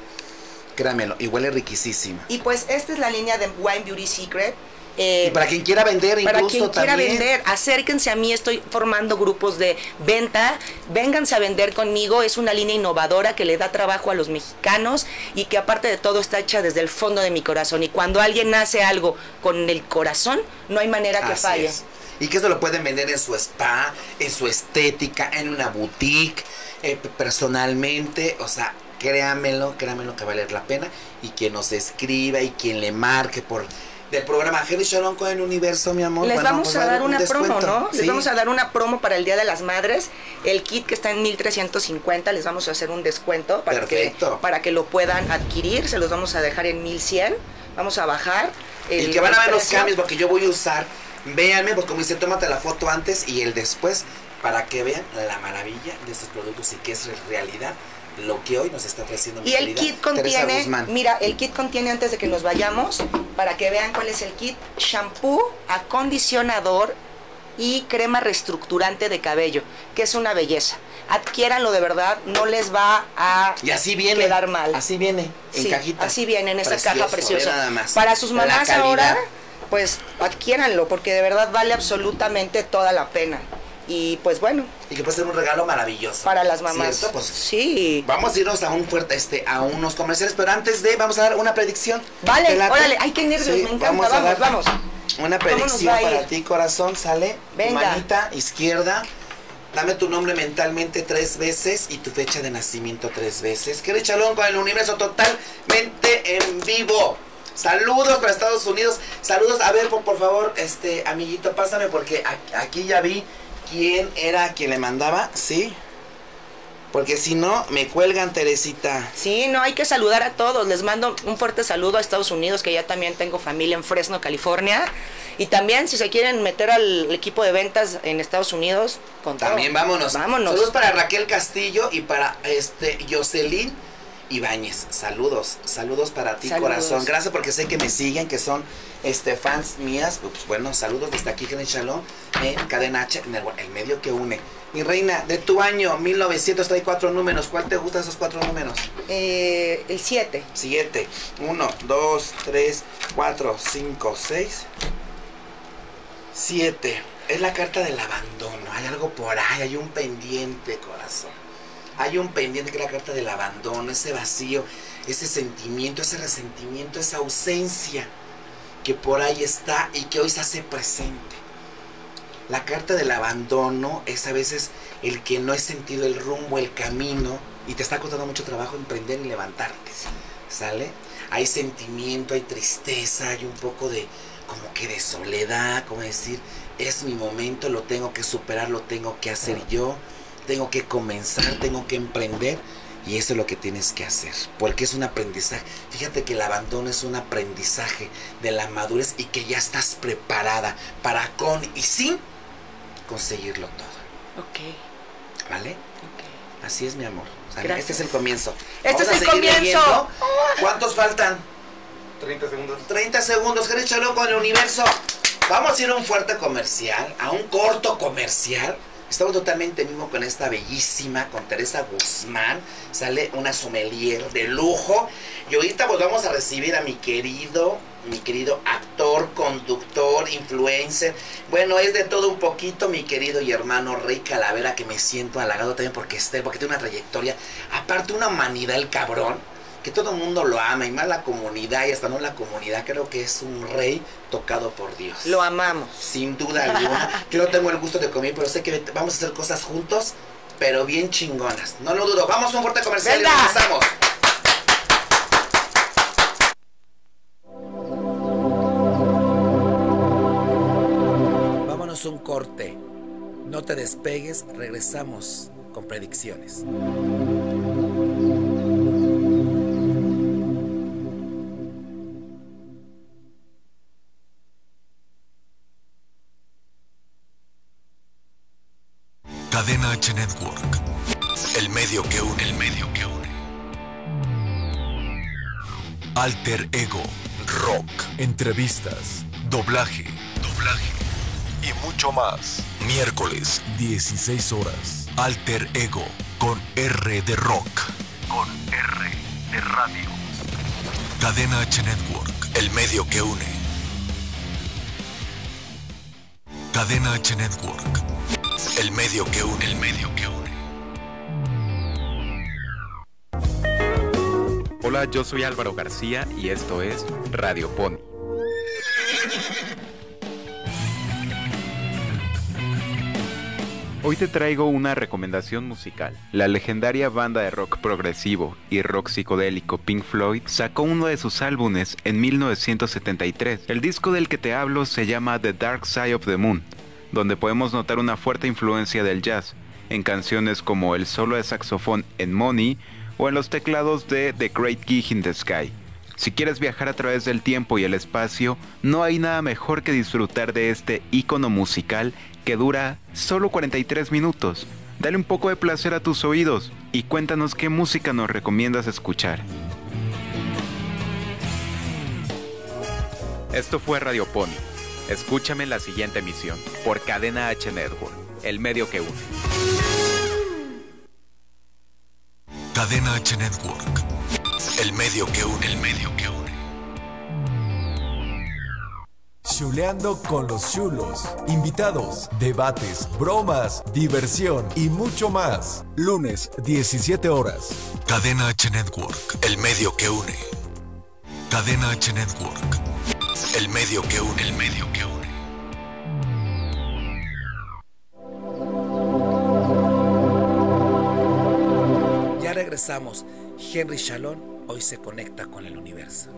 Créanmelo, y huele riquísimo. Y pues esta es la línea de Wine Beauty Secret. Eh, Y para quien quiera vender, para incluso quien quiera también. vender, acérquense a mí, estoy formando grupos de venta, vénganse a vender conmigo, es una línea innovadora que le da trabajo a los mexicanos y que aparte de todo está hecha desde el fondo de mi corazón y cuando alguien hace algo con el corazón, no hay manera que Así falle. es. Y que eso lo pueden vender en su spa, en su estética, en una boutique, eh, personalmente. O sea, créanmelo, créanmelo que vale la pena. Y quien nos escriba y quien le marque por del programa Henry Shalom con el universo, mi amor. Les bueno, vamos pues a va dar un una promo. ¿no? Les vamos a dar una promo para el Día de las Madres. El kit que está en 1350, les vamos a hacer un descuento para que, para que lo puedan adquirir. Se los vamos a dejar en 1100. Vamos a bajar. Y el- que van a ver los cambios porque yo voy a usar. Véanme, pues como dice, tómate la foto antes y el después para que vean la maravilla de estos productos y que es realidad lo que hoy nos está ofreciendo Y el kit contiene, mira, el kit contiene antes de que nos vayamos, para que vean cuál es el kit, shampoo, acondicionador y crema reestructurante de cabello, que es una belleza. Adquiéranlo de verdad, no les va a Y así viene. quedar mal. Así viene, en Sí, cajita. Así viene en esa Precioso, caja preciosa. nada más. Para sus mamás ahora, pues adquiéranlo, porque de verdad vale absolutamente toda la pena. Y pues bueno, Y que puede ser un regalo maravilloso. para las mamás. ¿Cierto? Pues sí. vamos a irnos a un fuerte, este, a unos comerciales, pero antes de, vamos a dar una predicción. Vale, órale, ay, qué nervios, me encanta, vamos a vamos, dar vamos. Una ¿Cómo nos predicción para ti, corazón, sale. Venga. manita izquierda. Dame tu nombre mentalmente tres veces y tu fecha de nacimiento tres veces. Que Chalón con el universo totalmente en vivo. Saludos para Estados Unidos. Saludos. A ver, por, por favor, este amiguito, pásame porque aquí ya vi quién era quien le mandaba. Sí. Porque si no, me cuelgan, Teresita. Sí, no, hay que saludar a todos. Les mando un fuerte saludo a Estados Unidos, que ya también tengo familia en Fresno, California. Y también, si se quieren meter al equipo de ventas en Estados Unidos, con todo. También vámonos. Vámonos. Saludos para Raquel Castillo y para este Jocelyn Ibáñez. Saludos, saludos para ti, Saludos. corazón. Gracias porque sé que me siguen, que son este fans mías. Pues bueno, saludos desde aquí en el Shalom, en Cadena H, en el, el medio que une. Mi reina, de tu año 1900 trae cuatro números. ¿Cuál te gustan esos cuatro números? Eh, el 7. Siete. Uno, dos, tres, cuatro, cinco, seis. Siete. Es la carta del abandono. Hay algo por ahí, hay un pendiente, corazón. Hay un pendiente que es la carta del abandono, ese vacío, ese sentimiento, ese resentimiento, esa ausencia que por ahí está y que hoy se hace presente. La carta del abandono es a veces el que no he sentido el rumbo, el camino y te está costando mucho trabajo emprender y levantarte. ¿Sale? Hay sentimiento, hay tristeza, hay un poco de como que de soledad, como decir, es mi momento, lo tengo que superar, lo tengo que hacer yo, tengo que comenzar, tengo que emprender y eso es lo que tienes que hacer, porque es un aprendizaje. Fíjate que el abandono es un aprendizaje de la madurez y que ya estás preparada para con y sin conseguirlo todo, Ok, ¿vale? ok. Así es mi amor. Gracias. Este es el comienzo. Este Vamos es el comienzo. leyendo. ¿Cuántos faltan? 30 segundos. 30 segundos, Gerechalo con el universo. Vamos a ir a un fuerte comercial, a un corto comercial. Estamos totalmente mismo con esta bellísima, con Teresa Guzmán. Sale una sommelier de lujo. Y ahorita pues vamos a recibir a mi querido, mi querido actor, conductor, influencer. Bueno, es de todo un poquito, mi querido y hermano Rey Calavera, que me siento halagado también porque esté, porque tiene una trayectoria. Aparte, una humanidad, el cabrón, que todo el mundo lo ama, y más la comunidad, y hasta no la comunidad, creo que es un rey tocado por Dios. Lo amamos. Sin duda alguna. Yo no tengo el gusto de comer, pero sé que vamos a hacer cosas juntos, pero bien chingonas. No lo dudo. Vamos a un fuerte comercial Venga. y regresamos. Vámonos a un corte. No te despegues, regresamos con predicciones. Network. El medio que une, el medio que une. Alter Ego, rock, entrevistas, doblaje, doblaje y mucho más. Miércoles, 16 horas. Alter Ego con R de rock. Con R de radio. Cadena H Network, el medio que une. Cadena H Network. El medio que une, el medio que une. Hola, yo soy Álvaro García y esto es Radio Pony. Hoy te traigo una recomendación musical. La legendaria banda de rock progresivo y rock psicodélico Pink Floyd sacó uno de sus álbumes en 1973. El disco del que te hablo se llama The Dark Side of the Moon, donde podemos notar una fuerte influencia del jazz en canciones como el solo de saxofón en Money o en los teclados de The Great Gig in the Sky. Si quieres viajar a través del tiempo y el espacio, no hay nada mejor que disfrutar de este icono musical que dura solo 43 minutos. Dale un poco de placer a tus oídos y cuéntanos qué música nos recomiendas escuchar. Esto fue Radio Pony. Escúchame en la siguiente emisión por Cadena H Network, el medio que une. Cadena H Network. El medio que une, el medio que une. Chuleando con los chulos. Invitados, debates, bromas, diversión y mucho más. Lunes, 17 horas. Cadena H Network. El medio que une. Cadena H Network. El medio que une, el medio que une. Ya regresamos. Henry Shalom hoy se conecta con el universo.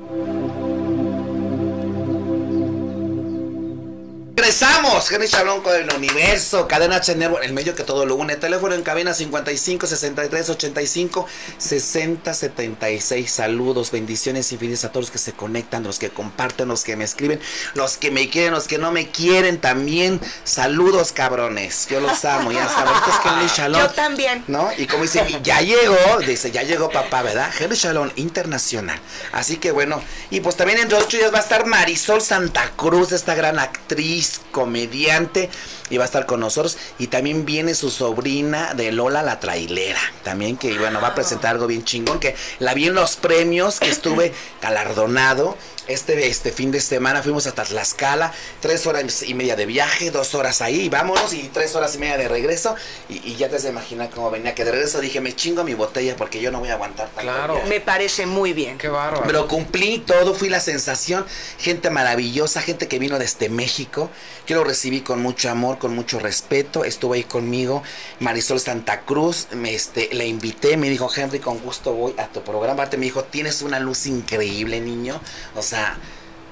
Regresamos, Henry Chablón con el universo, cadena H Network, el medio que todo lo une. Teléfono en cabina 55 63 85 60 76. Saludos, bendiciones infinitas a todos los que se conectan, los que comparten, los que me escriben, los que me quieren, los que no me quieren también. Saludos, cabrones. Yo los amo, ya saben. Esto es Henry Shalom. Yo también. ¿No? Y como dice, ya llegó, dice, ya llegó papá, ¿verdad? Henry Shalom Internacional. Así que bueno, y pues también entre ocho días va a estar Marisol Santa Cruz, esta gran actriz, comediante, y va a estar con nosotros. Y también viene su sobrina de Lola la Trailera, también que bueno, va a presentar algo bien chingón, que la vi en los premios, que estuve galardonado. Este, este fin de semana fuimos a Tlaxcala, tres horas y media de viaje, dos horas ahí, y vámonos, y tres horas y media de regreso. Y, y ya te has de imaginar cómo venía, que de regreso dije, me chingo mi botella porque yo no voy a aguantar tanto Claro. viaje". Me parece muy bien. Qué bárbaro. Pero cumplí todo, fui la sensación, gente maravillosa, gente que vino desde México. Yo lo recibí con mucho amor, con mucho respeto. Estuvo ahí conmigo Marisol Santa Cruz, me, este, le invité, me dijo, Henry, con gusto voy a tu programa. Me dijo, tienes una luz increíble, niño. O sea,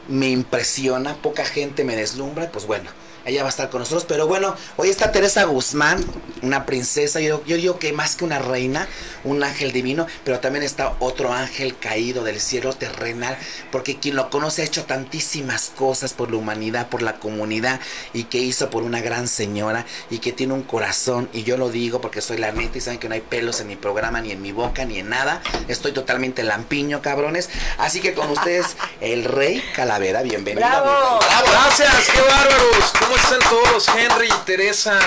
me impresiona, poca gente me deslumbra, pues bueno. Ella va a estar con nosotros, pero bueno, hoy está Teresa Guzmán, una princesa, yo, yo digo que más que una reina, un ángel divino, pero también está otro ángel caído del cielo terrenal, porque quien lo conoce ha hecho tantísimas cosas por la humanidad, por la comunidad, y que hizo por una gran señora, y que tiene un corazón, y yo lo digo porque soy la neta, y saben que no hay pelos en mi programa, ni en mi boca, ni en nada, estoy totalmente lampiño, cabrones, así que con ustedes, el rey Calavera, bienvenido. ¡Bravo! rey. Gracias, qué bárbaros. ¿Cómo están todos? Henry, Teresa,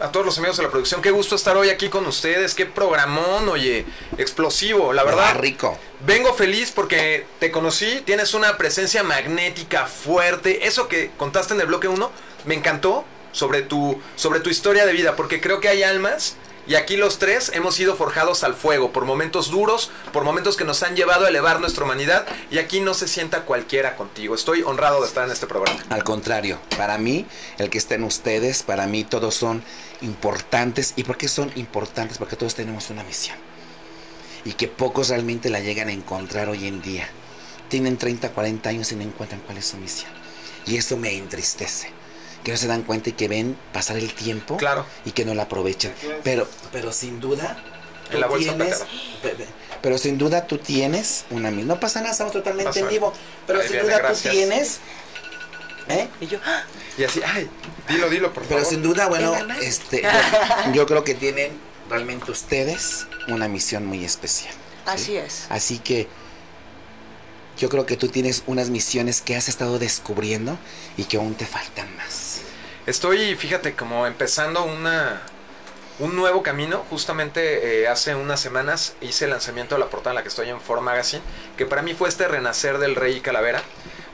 a todos los amigos de la producción. Qué gusto estar hoy aquí con ustedes. Qué programón, oye, explosivo, la verdad. rico. Vengo feliz porque te conocí, tienes una presencia magnética fuerte. Eso que contaste en el bloque 1 me encantó sobre tu, sobre tu historia de vida, porque creo que hay almas y aquí los tres hemos sido forjados al fuego por momentos duros, por momentos que nos han llevado a elevar nuestra humanidad y aquí no se sienta cualquiera contigo. Estoy honrado de estar en este programa. Al contrario, para mí, el que estén ustedes, para mí todos son importantes. ¿Y por qué son importantes? Porque todos tenemos una misión. Y que pocos realmente la llegan a encontrar hoy en día. Tienen 30, 40 años y no encuentran cuál es su misión. Y eso me entristece que no se dan cuenta y que ven pasar el tiempo claro. y que no la aprovechan. Pero, pero sin duda, en la bolsa tienes, pero sin duda tú tienes una misma. No pasa nada, estamos totalmente en vivo. Pero sin duda tú tienes. ¿Eh? Y yo. Y así, ay, dilo, dilo, por favor. Pero sin duda, bueno, este, yo, creo que tienen realmente ustedes una misión muy especial. Así es. Así que yo creo que tú tienes unas misiones que has estado descubriendo y que aún te faltan más. Estoy, fíjate, como empezando una, un nuevo camino. Justamente eh, hace unas semanas hice el lanzamiento de la portada en la que estoy en Four Magazine, que para mí fue este renacer del Rey Calavera,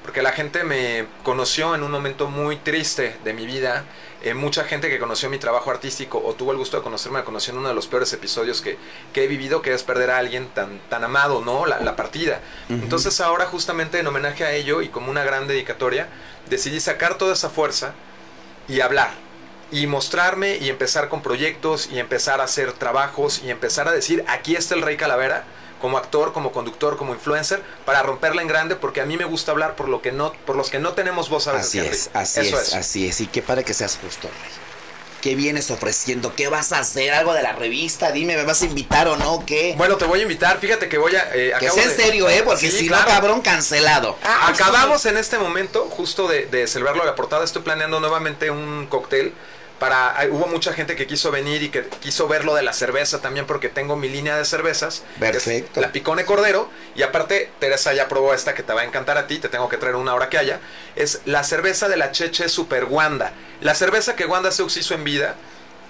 porque la gente me conoció en un momento muy triste de mi vida eh, mucha gente que conoció mi trabajo artístico o tuvo el gusto de conocerme me conoció en uno de los peores episodios que, he vivido, que es perder a alguien tan, tan amado, ¿no? La, partida. Entonces ahora justamente en homenaje a ello y como una gran dedicatoria, decidí sacar toda esa fuerza y hablar. Y mostrarme y empezar con proyectos y empezar a hacer trabajos y empezar a decir, aquí está el Rey Calavera como actor, como conductor, como influencer, para romperla en grande, porque a mí me gusta hablar por lo que no, por los que no tenemos voz a veces. Así es, así es, así es. Y qué para que seas justo, Rey. ¿Qué vienes ofreciendo? ¿Qué vas a hacer? ¿Algo de la revista? Dime, ¿me vas a invitar o no? ¿Qué? Bueno, te voy a invitar. Fíjate que voy a. Eh, que sea en serio, ¿eh? Porque si no, cabrón, cancelado. Ah, Acabamos en este momento, justo de, de celebrarlo de la portada. Estoy planeando nuevamente un cóctel para hubo mucha gente que quiso venir y que quiso ver lo de la cerveza también porque tengo mi línea de cervezas perfecto. la picone cordero y aparte Teresa ya probó esta que te va a encantar a ti te tengo que traer una hora que haya es la cerveza de la Cheche Super Wanda. La cerveza que Wanda Seux hizo en vida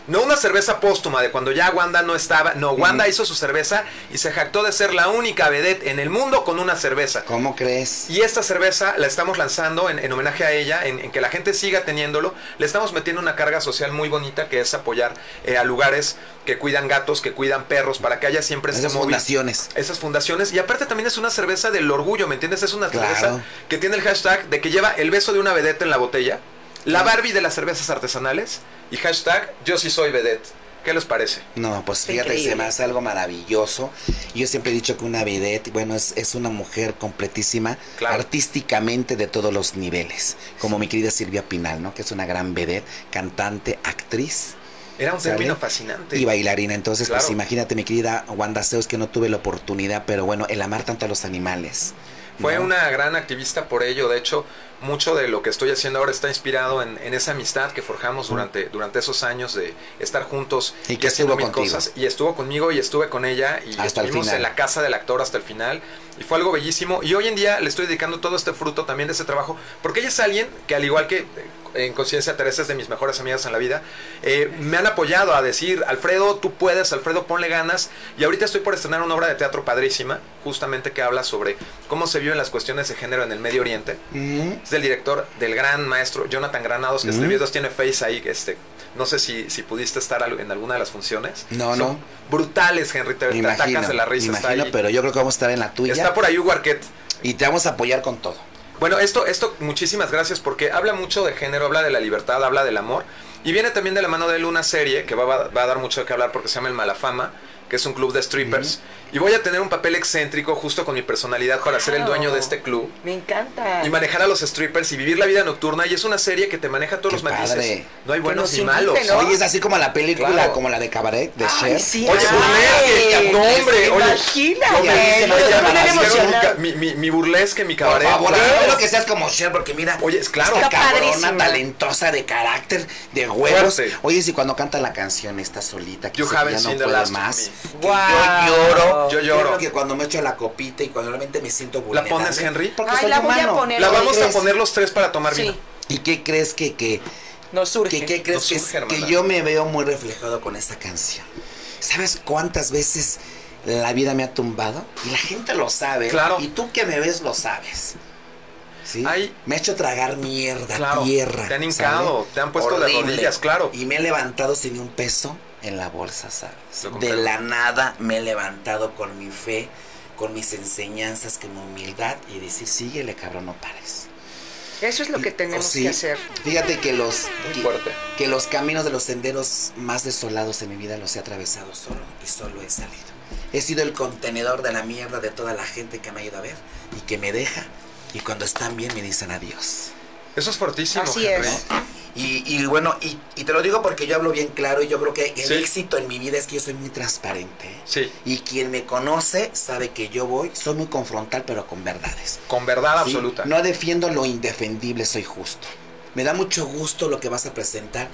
no una cerveza póstuma de cuando ya Wanda no estaba. No, Wanda hizo su cerveza y se jactó de ser la única vedette en el mundo con una cerveza. ¿Cómo crees? Y esta cerveza la estamos lanzando en, homenaje a ella, en, que la gente siga teniéndolo. Le estamos metiendo una carga social muy bonita que es apoyar eh, a lugares que cuidan gatos, que cuidan perros, para que haya siempre esas fundaciones. Esas fundaciones. Y aparte también es una cerveza del orgullo, ¿me entiendes? Es una cerveza que tiene el hashtag de que lleva el beso de una vedette en la botella. La Barbie de las cervezas artesanales y hashtag yo sí soy vedette. ¿Qué les parece? No, pues fíjate, se me hace algo maravilloso. Yo siempre he dicho que una vedette, bueno, es, es una mujer completísima, artísticamente de todos los niveles. Como mi querida Silvia Pinal, ¿no? Que es una gran vedette, cantante, actriz. Era un término fascinante. Y bailarina. Entonces, pues imagínate, mi querida Wanda Zeus, que no tuve la oportunidad, pero bueno, el amar tanto a los animales. Fue una gran activista por ello. De hecho, mucho de lo que estoy haciendo ahora está inspirado en, esa amistad que forjamos durante, durante esos años de estar juntos y, que haciendo mil cosas. Y estuvo conmigo y estuve con ella y estuvimos en la casa del actor hasta el final. Y fue algo bellísimo. Y hoy en día le estoy dedicando todo este fruto también de ese trabajo, porque ella es alguien que al igual que en conciencia Teresa es de mis mejores amigas en la vida, eh, me han apoyado a decir, Alfredo, tú puedes, Alfredo, ponle ganas. Y ahorita estoy por estrenar una obra de teatro padrísima, justamente que habla sobre cómo se viven las cuestiones de género en el Medio Oriente. Es del director, del gran maestro Jonathan Granados, que escribió dos, tiene face ahí, este, no sé si, si pudiste estar en alguna de las funciones. No, no. Brutales, Henry, te, atacas de la risa. Imagino, pero yo creo que vamos a estar en la tuya. Está por ahí Hugo Arquette. Y te vamos a apoyar con todo. Bueno, esto, esto, muchísimas gracias porque habla mucho de género, habla de la libertad, habla del amor. Y viene también de la mano de él una serie que va, va, a dar mucho qué hablar porque se llama El Malafama, que es un club de strippers. Y voy a tener un papel excéntrico justo con mi personalidad para ser el dueño de este club. Me encanta. Y manejar a los strippers y vivir la vida nocturna. Y es una serie que te maneja todos los matices. No hay buenos ni malos. ¿no? Oye, es así como la película, como la de Cabaret, de Cher. Sí, oye, burlesque, no, hombre. Imagínate. Mi, mi, mi burlesque, mi cabaret. Por favor, espero que seas como Cher, porque mira. Oye, es claro. Esta cabrona talentosa de carácter, de huevos. Oye, si cuando canta la canción está solita, que ya no puede más. Yo lloro. Yo lloro. Creo que cuando me echo la copita y cuando realmente me siento vulnerable. ¿La pones, Henry? Porque Ay, la voy a poner. La vamos a poner los tres para tomar vino. ¿Y qué crees que, que Nos surge. ¿Qué, qué crees Nos que, surge, que yo me veo muy reflejado con esta canción? ¿Sabes cuántas veces la vida me ha tumbado? Y la gente lo sabe. Claro. Y tú que me ves lo sabes. ¿Sí? Me ha hecho tragar mierda, Claro, tierra. te han hincado, ¿sale? te han puesto de Horrible. rodillas, claro. Y me he levantado sin un peso en la bolsa, ¿sabes? De la nada me he levantado con mi fe, con mis enseñanzas, con mi humildad y decir, síguele, cabrón, no pares. Eso es lo que tenemos Sí. que hacer. Fíjate que los que- los caminos de los senderos más desolados en mi vida los he atravesado solo y solo he salido. He sido el contenedor de la mierda de toda la gente que me ha ido a ver y que me deja y cuando están bien me dicen adiós. Eso es fortísimo. Así Henry. es. Y, y bueno, y, y te lo digo porque yo hablo bien claro y yo creo que el Sí. éxito en mi vida es que yo soy muy transparente. Sí, Y quien me conoce sabe que yo voy, soy muy confrontal pero con verdades. con verdad ¿sí? absoluta. No defiendo lo indefendible, soy justo. Me da mucho gusto lo que vas a presentar.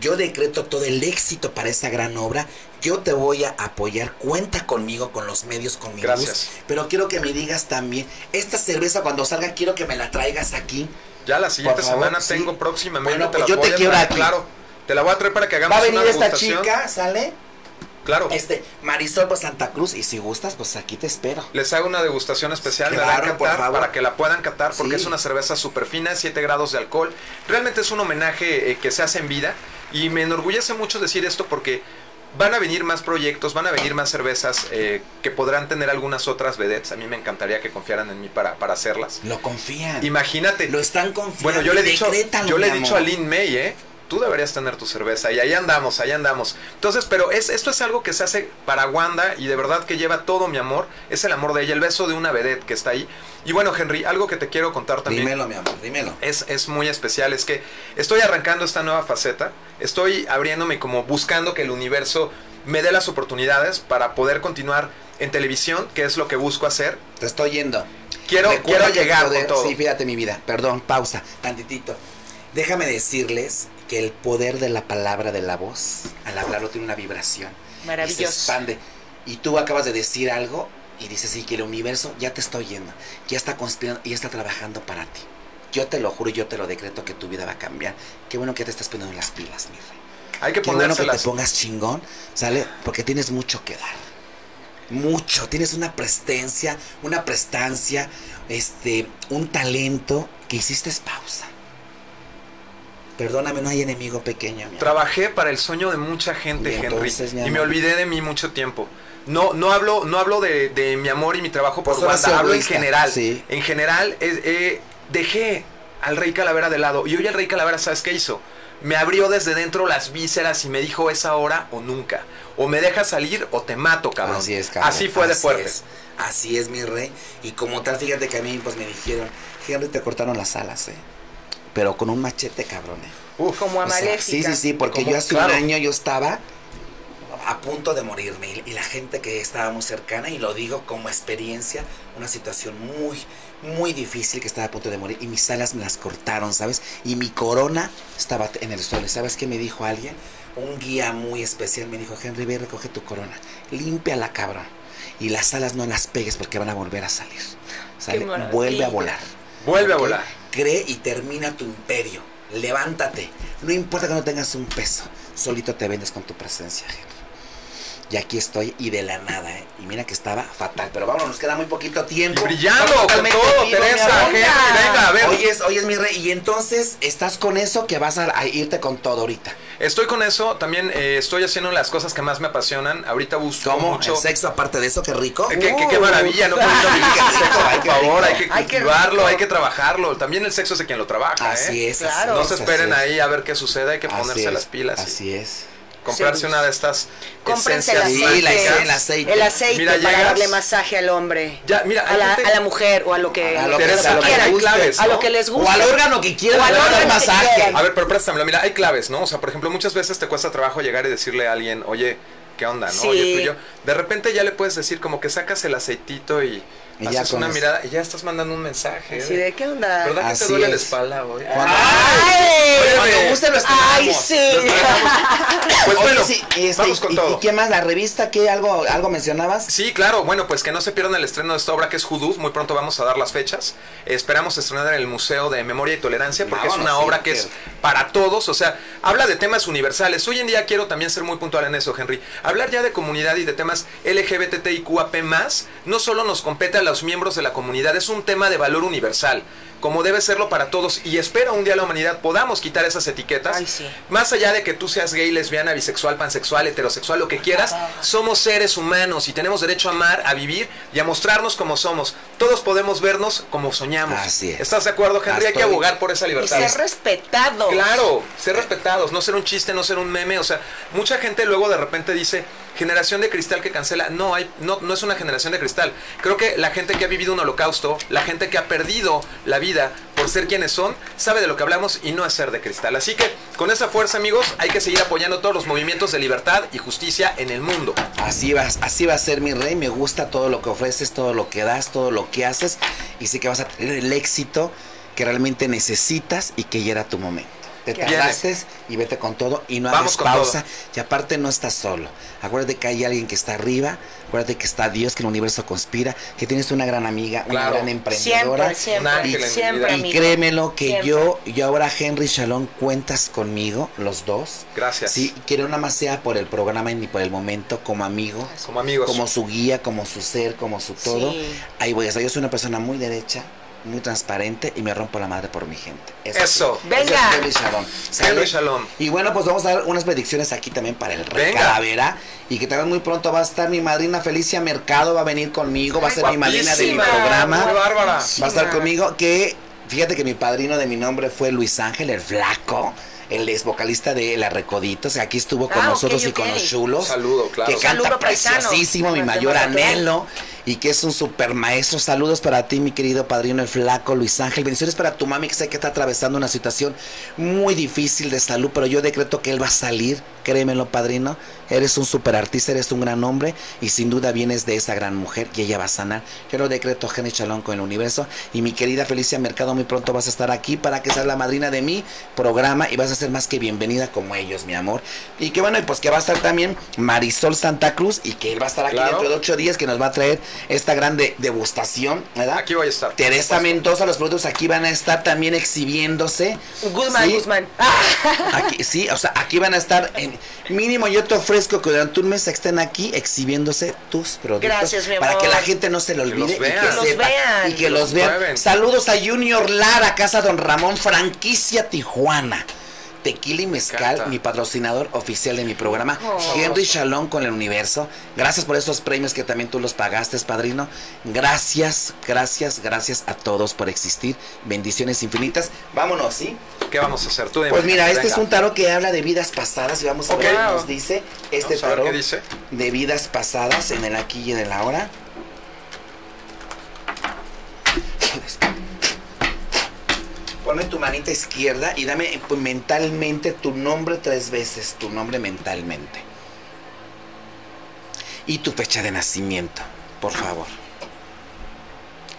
Yo decreto todo el éxito para esa gran obra. Yo te voy a apoyar. Cuenta conmigo, con los medios, con mi Gracias. luz. Pero quiero que me digas también, esta cerveza cuando salga quiero que me la traigas aquí. Ya la siguiente favor, semana sí. tengo próximamente. Bueno, te pues la yo te quiero aquí. Claro, te la voy a traer para que hagamos Va a venir una esta chica, ¿sale? Claro. Este, Marisol por Santa Cruz. Y si gustas, pues aquí te espero. Les hago una degustación especial, la Claro, van a por catar favor. para que la puedan catar porque Sí. es una cerveza súper fina, 7 grados de alcohol. Realmente es un homenaje eh, que se hace en vida y me enorgullece mucho decir esto porque van a venir más proyectos, van a venir más cervezas eh, que podrán tener algunas otras vedettes. A mí me encantaría que confiaran en mí para, para hacerlas. Lo confían. Imagínate. Lo están confiando. Bueno, yo le he dicho, yo le he dicho a. Lin May, ¿eh? Tú deberías tener tu cerveza y ahí andamos, ahí andamos. Entonces, pero es, esto es algo que se hace para Wanda y de verdad que lleva todo mi amor. Es el amor de ella, el beso de una vedette que está ahí. Y bueno, Henry, algo que te quiero contar también. Dímelo, mi amor, dímelo. Es, es muy especial, es que estoy arrancando esta nueva faceta, estoy abriéndome como buscando que el universo me dé las oportunidades para poder continuar en televisión, que es lo que busco hacer. Te estoy yendo. Quiero, quiero llegar poder- con todo. Sí, fíjate mi vida. Perdón, pausa, tantitito. Déjame decirles que el poder de la palabra de la voz, al hablarlo, tiene una vibración. Y se Maravilloso. expande. Y tú acabas de decir algo y dices, sí, que el universo ya te está oyendo, ya está conspirando y ya está trabajando para ti. Yo te lo juro y yo te lo decreto que tu vida va a cambiar. Qué bueno que te estás poniendo las pilas, mi rey. Hay que Qué bueno que te pongas chingón, ¿sale? Porque tienes mucho que dar. Mucho. Tienes una presencia, una prestancia, este, un talento que hiciste pausa. Perdóname, no hay enemigo pequeño. mi. Trabajé para el sueño de mucha gente, Y Henry, entonces, y me olvidé de mí mucho tiempo. No, no hablo, no hablo de, de mi amor y mi trabajo por Wanda, hablo en general. sí. En general, eh, eh, dejé al Rey Calavera de lado. Y hoy el Rey Calavera, ¿sabes qué hizo? Me abrió desde dentro las vísceras y me dijo, es ahora o nunca. O me dejas salir o te mato, cabrón. Así es, cabrón. Así fue de Así fuerte. es. Así es, mi rey. Y como tal, fíjate que a mí pues me dijeron, Henry, te cortaron las alas, ¿eh? Pero con un machete, cabrón, ¿eh? Uf, Como a O sea, Maléfica. sí, sí, sí, porque Como- yo hace claro. un año yo estaba a punto de morirme y, y la gente que estaba muy cercana, y lo digo como experiencia, una situación muy, muy difícil que estaba a punto de morir y mis alas me las cortaron, ¿sabes? Y mi corona estaba en el suelo. ¿Y ¿Sabes qué me dijo alguien? Un guía muy especial me dijo, Henry, ve y recoge tu corona, límpiala, cabrón. Y las alas no las pegues porque van a volver a salir. ¿Sale? Vuelve a volar. Vuelve a volar. Cree y termina tu imperio. Levántate. No importa que no tengas un peso. Solito te vendes con tu presencia. Y aquí estoy y de la nada, ¿eh? Y mira que estaba fatal. Pero vámonos, nos queda muy poquito tiempo. Y brillando con todo, Teresa. Henry, venga, a ver. Oyes, oyes, mi rey. Y entonces, ¿estás con eso que vas a, a irte con todo ahorita? Estoy con eso, también eh, estoy haciendo las cosas que más me apasionan. Ahorita busco ¿Cómo? mucho. ¿El sexo aparte de eso? ¡Qué rico! Eh, Qué, qué- qué maravilla, no el sexo, por favor, hay que cultivarlo, hay que trabajarlo. También el sexo es de quien lo trabaja, Así ¿eh? es, Claro. No se es, esperen es. ahí a ver qué sucede, hay que ponerse es, las pilas y Así es. Comprarse una de estas Cómprense el esencias aceite. la el aceite. El aceite Mira, para llegas- darle masaje al hombre. Ya, mira, a la, a la mujer o a lo que, A lo que Teresa, sea, lo que quieran. hay claves, a lo que les guste. O al órgano que quieran, O al a órgano que masaje. quieran. A ver, pero préstamelo, mira, hay claves, ¿no? O sea, por ejemplo, muchas veces te cuesta trabajo llegar y decirle a alguien, oye, ¿qué onda, no? Sí. Oye, tú y yo. De repente ya le puedes decir como que sacas el aceitito y Haces una eso. mirada y ya estás mandando un mensaje. Así de, ¿qué onda? ¿Verdad que Así te duele la es. espalda hoy? Cuando- ¡Ay! Cuando guste lo ¡Ay, estrenamos. Sí! Pues Oye, bueno, sí, y este, vamos con y- todo. ¿Y qué más? ¿La revista? ¿Qué? ¿Algo, algo mencionabas? Sí, claro. Bueno, pues que no se pierdan el estreno de esta obra que es Judú. Muy pronto vamos a dar las fechas. Esperamos estrenar en el Museo de Memoria y Tolerancia porque es una obra que es para todos. O sea, habla de temas universales. Hoy en día quiero también ser muy puntual en eso, Henry. Hablar ya de comunidad y de temas LGBTIQAP+, no solo nos compete a los miembros de la comunidad, es un tema de valor universal. Como debe serlo para todos, y espero un día la humanidad podamos quitar esas etiquetas. Ay, sí. Más allá de que tú seas gay, lesbiana, bisexual, pansexual, heterosexual, lo que quieras, somos seres humanos y tenemos derecho a amar, a vivir y a mostrarnos como somos. Todos podemos vernos como soñamos. Así es. ¿Estás de acuerdo, Henry? Hay que abogar por esa Y libertad. ser respetado. Claro, ser respetados, no ser un chiste, no ser un meme. O sea, mucha gente luego de repente dice, generación de cristal que cancela. No, hay, no, no es una generación de cristal. Creo que la gente que ha vivido un holocausto, la gente que ha perdido la vida por ser quienes son, sabe de lo que hablamos y no es ser de cristal. Así que con esa fuerza, amigos, hay que seguir apoyando todos los movimientos de libertad y justicia en el mundo. Así va, así va a ser mi rey. Me gusta todo lo que ofreces, todo lo que das, todo lo que haces. Y sé que vas a tener el éxito que realmente necesitas y que ya era tu momento. Te tardaste y vete con todo y no Vamos hagas pausa. Y aparte no estás solo. Acuérdate que hay alguien que está arriba. Acuérdate que está Dios, que el universo conspira. Que tienes una gran amiga, una Claro. gran emprendedora. Siempre, siempre, mi siempre. Y créemelo que Siempre. yo, yo ahora Henry Shalom cuentas conmigo, los dos. Gracias. Sí, quiero nada más sea por el programa ni por el momento, como amigo, Como amigos. como su guía, como su ser, como su todo. Sí. Ahí voy a estar. Yo soy una persona muy derecha, muy transparente y me rompo la madre por mi gente. Eso. sí. Venga. Ese es Shalom. ¿Sale? Shalom. Y bueno, pues vamos a dar unas predicciones aquí también para el Rey Venga. Calavera. Y que también muy pronto va a estar mi madrina Felicia Mercado, va a venir conmigo, va a Ay, ser mi madrina de mi programa. Bárbara. Va a estar conmigo que, fíjate que mi padrino de mi nombre fue Luis Ángel, el flaco. El ex vocalista de La Recoditos, aquí estuvo con Ah, nosotros y con los chulos. Saludo, claro. Que canta Saludo, paisano. preciosísimo, mi mayor anhelo. Y que es un super maestro. Saludos para ti, mi querido padrino, el flaco Luis Ángel. Bendiciones para tu mami, que sé que está atravesando una situación muy difícil de salud, pero yo decreto que él va a salir. Créemelo, padrino. Eres un super artista, eres un gran hombre y sin duda vienes de esa gran mujer y ella va a sanar. Yo lo decreto, Jenny Chalón, con el universo. Y mi querida Felicia Mercado, muy pronto vas a estar aquí para que seas la madrina de mi programa y vas a ser más que bienvenida como ellos, mi amor. Y que bueno, y pues que va a estar también Marisol Santa Cruz y que él va a estar aquí Claro. dentro de ocho días que nos va a traer esta grande degustación, ¿verdad? Aquí voy a estar. Teresa Mendoza, los productos aquí van a estar también exhibiéndose. Guzmán, Sí, Guzmán. Aquí, sí, o sea, aquí van a estar en mínimo yo te ofrezco que durante un mes estén aquí exhibiéndose tus productos Gracias, mi para amor. que la gente no se lo Que olvide y que, los sepa vean. y que Que los los vean. Saludos a Junior Lara, Casa Don Ramón, franquicia Tijuana. Tequila y Mezcal, mi patrocinador oficial de mi programa, Oh. Henry Shalom con el universo. Gracias por esos premios que también tú los pagaste, padrino. Gracias, gracias, gracias a todos por existir. Bendiciones infinitas. Vámonos, ¿sí? ¿Qué vamos a hacer? Tú. Pues mira, este Venga. es un tarot que habla de vidas pasadas y vamos a ver qué nos dice este Vamos tarot qué dice. de vidas pasadas en el aquí y en el ahora. Ponme tu manita izquierda y dame pues, mentalmente tu nombre tres veces, tu nombre mentalmente. Y tu fecha de nacimiento, por favor.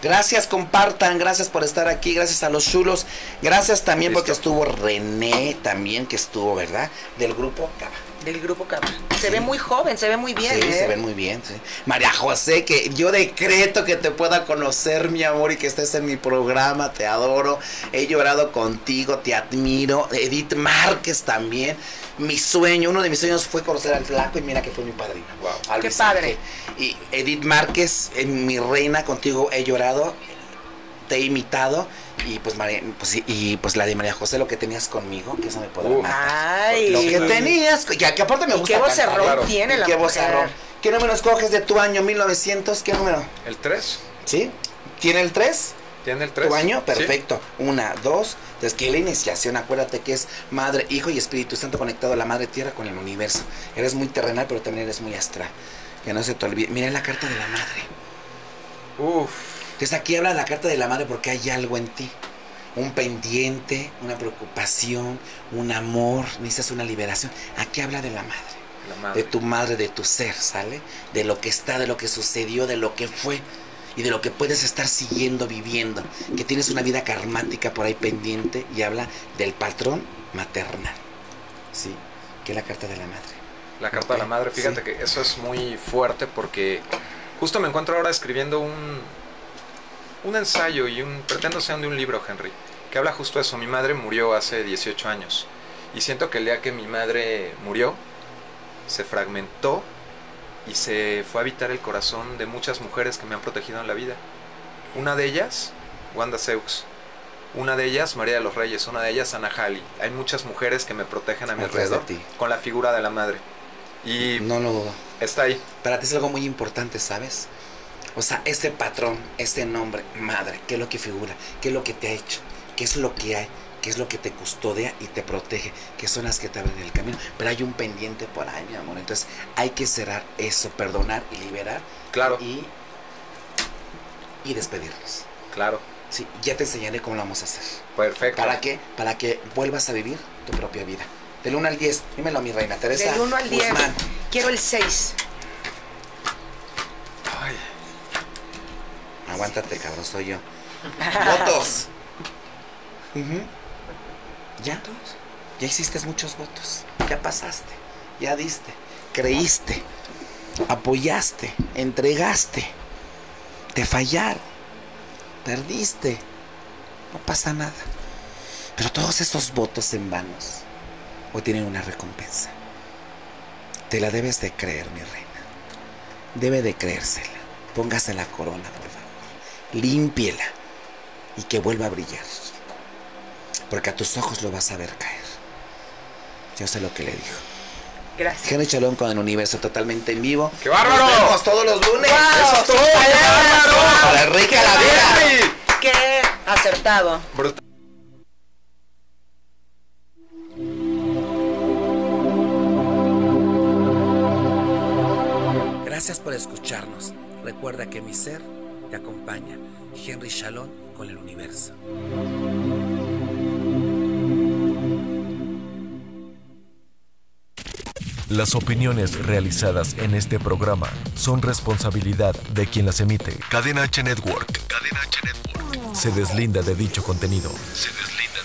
Gracias, compartan, gracias por estar aquí, gracias a los chulos, gracias también porque estuvo René también, que estuvo, ¿verdad? Del grupo Cava. Del grupo Capa. Se ve muy joven, se ve muy bien. Sí, ¿eh? se ven muy bien. sí. María José, que yo decreto que te pueda conocer, mi amor, y que estés en mi programa. Te adoro. He llorado contigo, te admiro. Edith Márquez también. Mi sueño, uno de mis sueños fue conocer al flaco y mira que fue mi padrino. Wow. Qué padre. Y Edith Márquez, eh, mi reina, contigo he llorado, te he imitado. Y pues, María, pues, y, y, pues la de María José, lo que tenías conmigo, que eso me podrá Uf. matar. Ay. Lo que tenías, que, que aparte me Y gusta qué vocerrón claro. tiene ¿Y la qué? ¿Qué número escoges de tu año 1900? ¿Qué número? ¿El 3? ¿Sí? ¿Tiene el 3? ¿Tiene el 3? ¿Tu año? Perfecto. Una, dos. Entonces, que la iniciación, acuérdate que es Madre, Hijo y Espíritu Santo conectado a la Madre Tierra con el universo. Eres muy terrenal, pero también eres muy astral. Que no se te olvide. Mira la carta de la Madre. Uf. Entonces, aquí habla la carta de la Madre porque hay algo en ti. Un pendiente, una preocupación, un amor, necesitas una liberación. Aquí habla de la Madre. La madre. de tu madre, de tu ser, ¿sale? De lo que está, de lo que sucedió, de lo que fue. y de lo que puedes estar siguiendo, viviendo, que tienes una vida karmática por ahí pendiente y habla del patrón maternal, ¿sí? Que es la carta de la madre. La carta de la madre, fíjate Sí. que eso es muy fuerte porque justo me encuentro ahora escribiendo un, un ensayo y un pretendo sea de un libro, Henry, que habla justo eso. Mi madre murió hace 18 años y siento que el día que mi madre murió se fragmentó y se fue a habitar el corazón de muchas mujeres que me han protegido en la vida. Una de ellas, Wanda Seux. Una de ellas, María de los Reyes. Una de ellas, Ana Halley. Hay muchas mujeres que me protegen a mi alrededor ti. con la figura de la madre. Y No lo dudo. está ahí. Para ti es algo muy importante, ¿sabes? O sea, este patrón, este nombre, madre, ¿qué es lo que figura? ¿Qué es lo que te ha hecho? ¿Qué es lo que hay? ¿Qué es lo que te custodia y te protege? ¿Qué son las que te abren el camino? Pero hay un pendiente por ahí, mi amor. Entonces hay que cerrar eso, perdonar y liberar. Claro. Y, y despedirnos. Claro. Sí, ya te enseñaré cómo lo vamos a hacer. Perfecto. ¿Para qué? Para que vuelvas a vivir tu propia vida. Del 1 al 10, dímelo, mi reina Teresa. Del 1 al 10. Guzmán. Quiero el 6. Aguántate, cabrón, soy yo. Votos. Ujú. Ya. Ya hiciste muchos votos. Ya pasaste. Ya diste. Creíste. Apoyaste. Entregaste. Te fallaron. Perdiste. No pasa nada. Pero todos esos votos en vanos hoy tienen una recompensa. Te la debes de creer, mi reina. Debe de creérsela. Póngase la corona. Límpiela. Y que vuelva a brillar. Porque a tus ojos lo vas a ver caer. Yo sé lo que le dijo. Gracias. Henry Chalón con el universo totalmente en vivo. ¡Qué bárbaro! Nos vemos todos los lunes. ¡Wow! Eso es todo. ¡Qué bárbaro! Para Enrique la vida. Qué acertado. Brutal. Gracias por escucharnos. Recuerda que mi ser te acompaña. Henry Shalom con el universo. Las opiniones realizadas en este programa son responsabilidad de quien las emite. Cadena H Network. Cadena H Network. Se deslinda de dicho contenido. Se deslinda.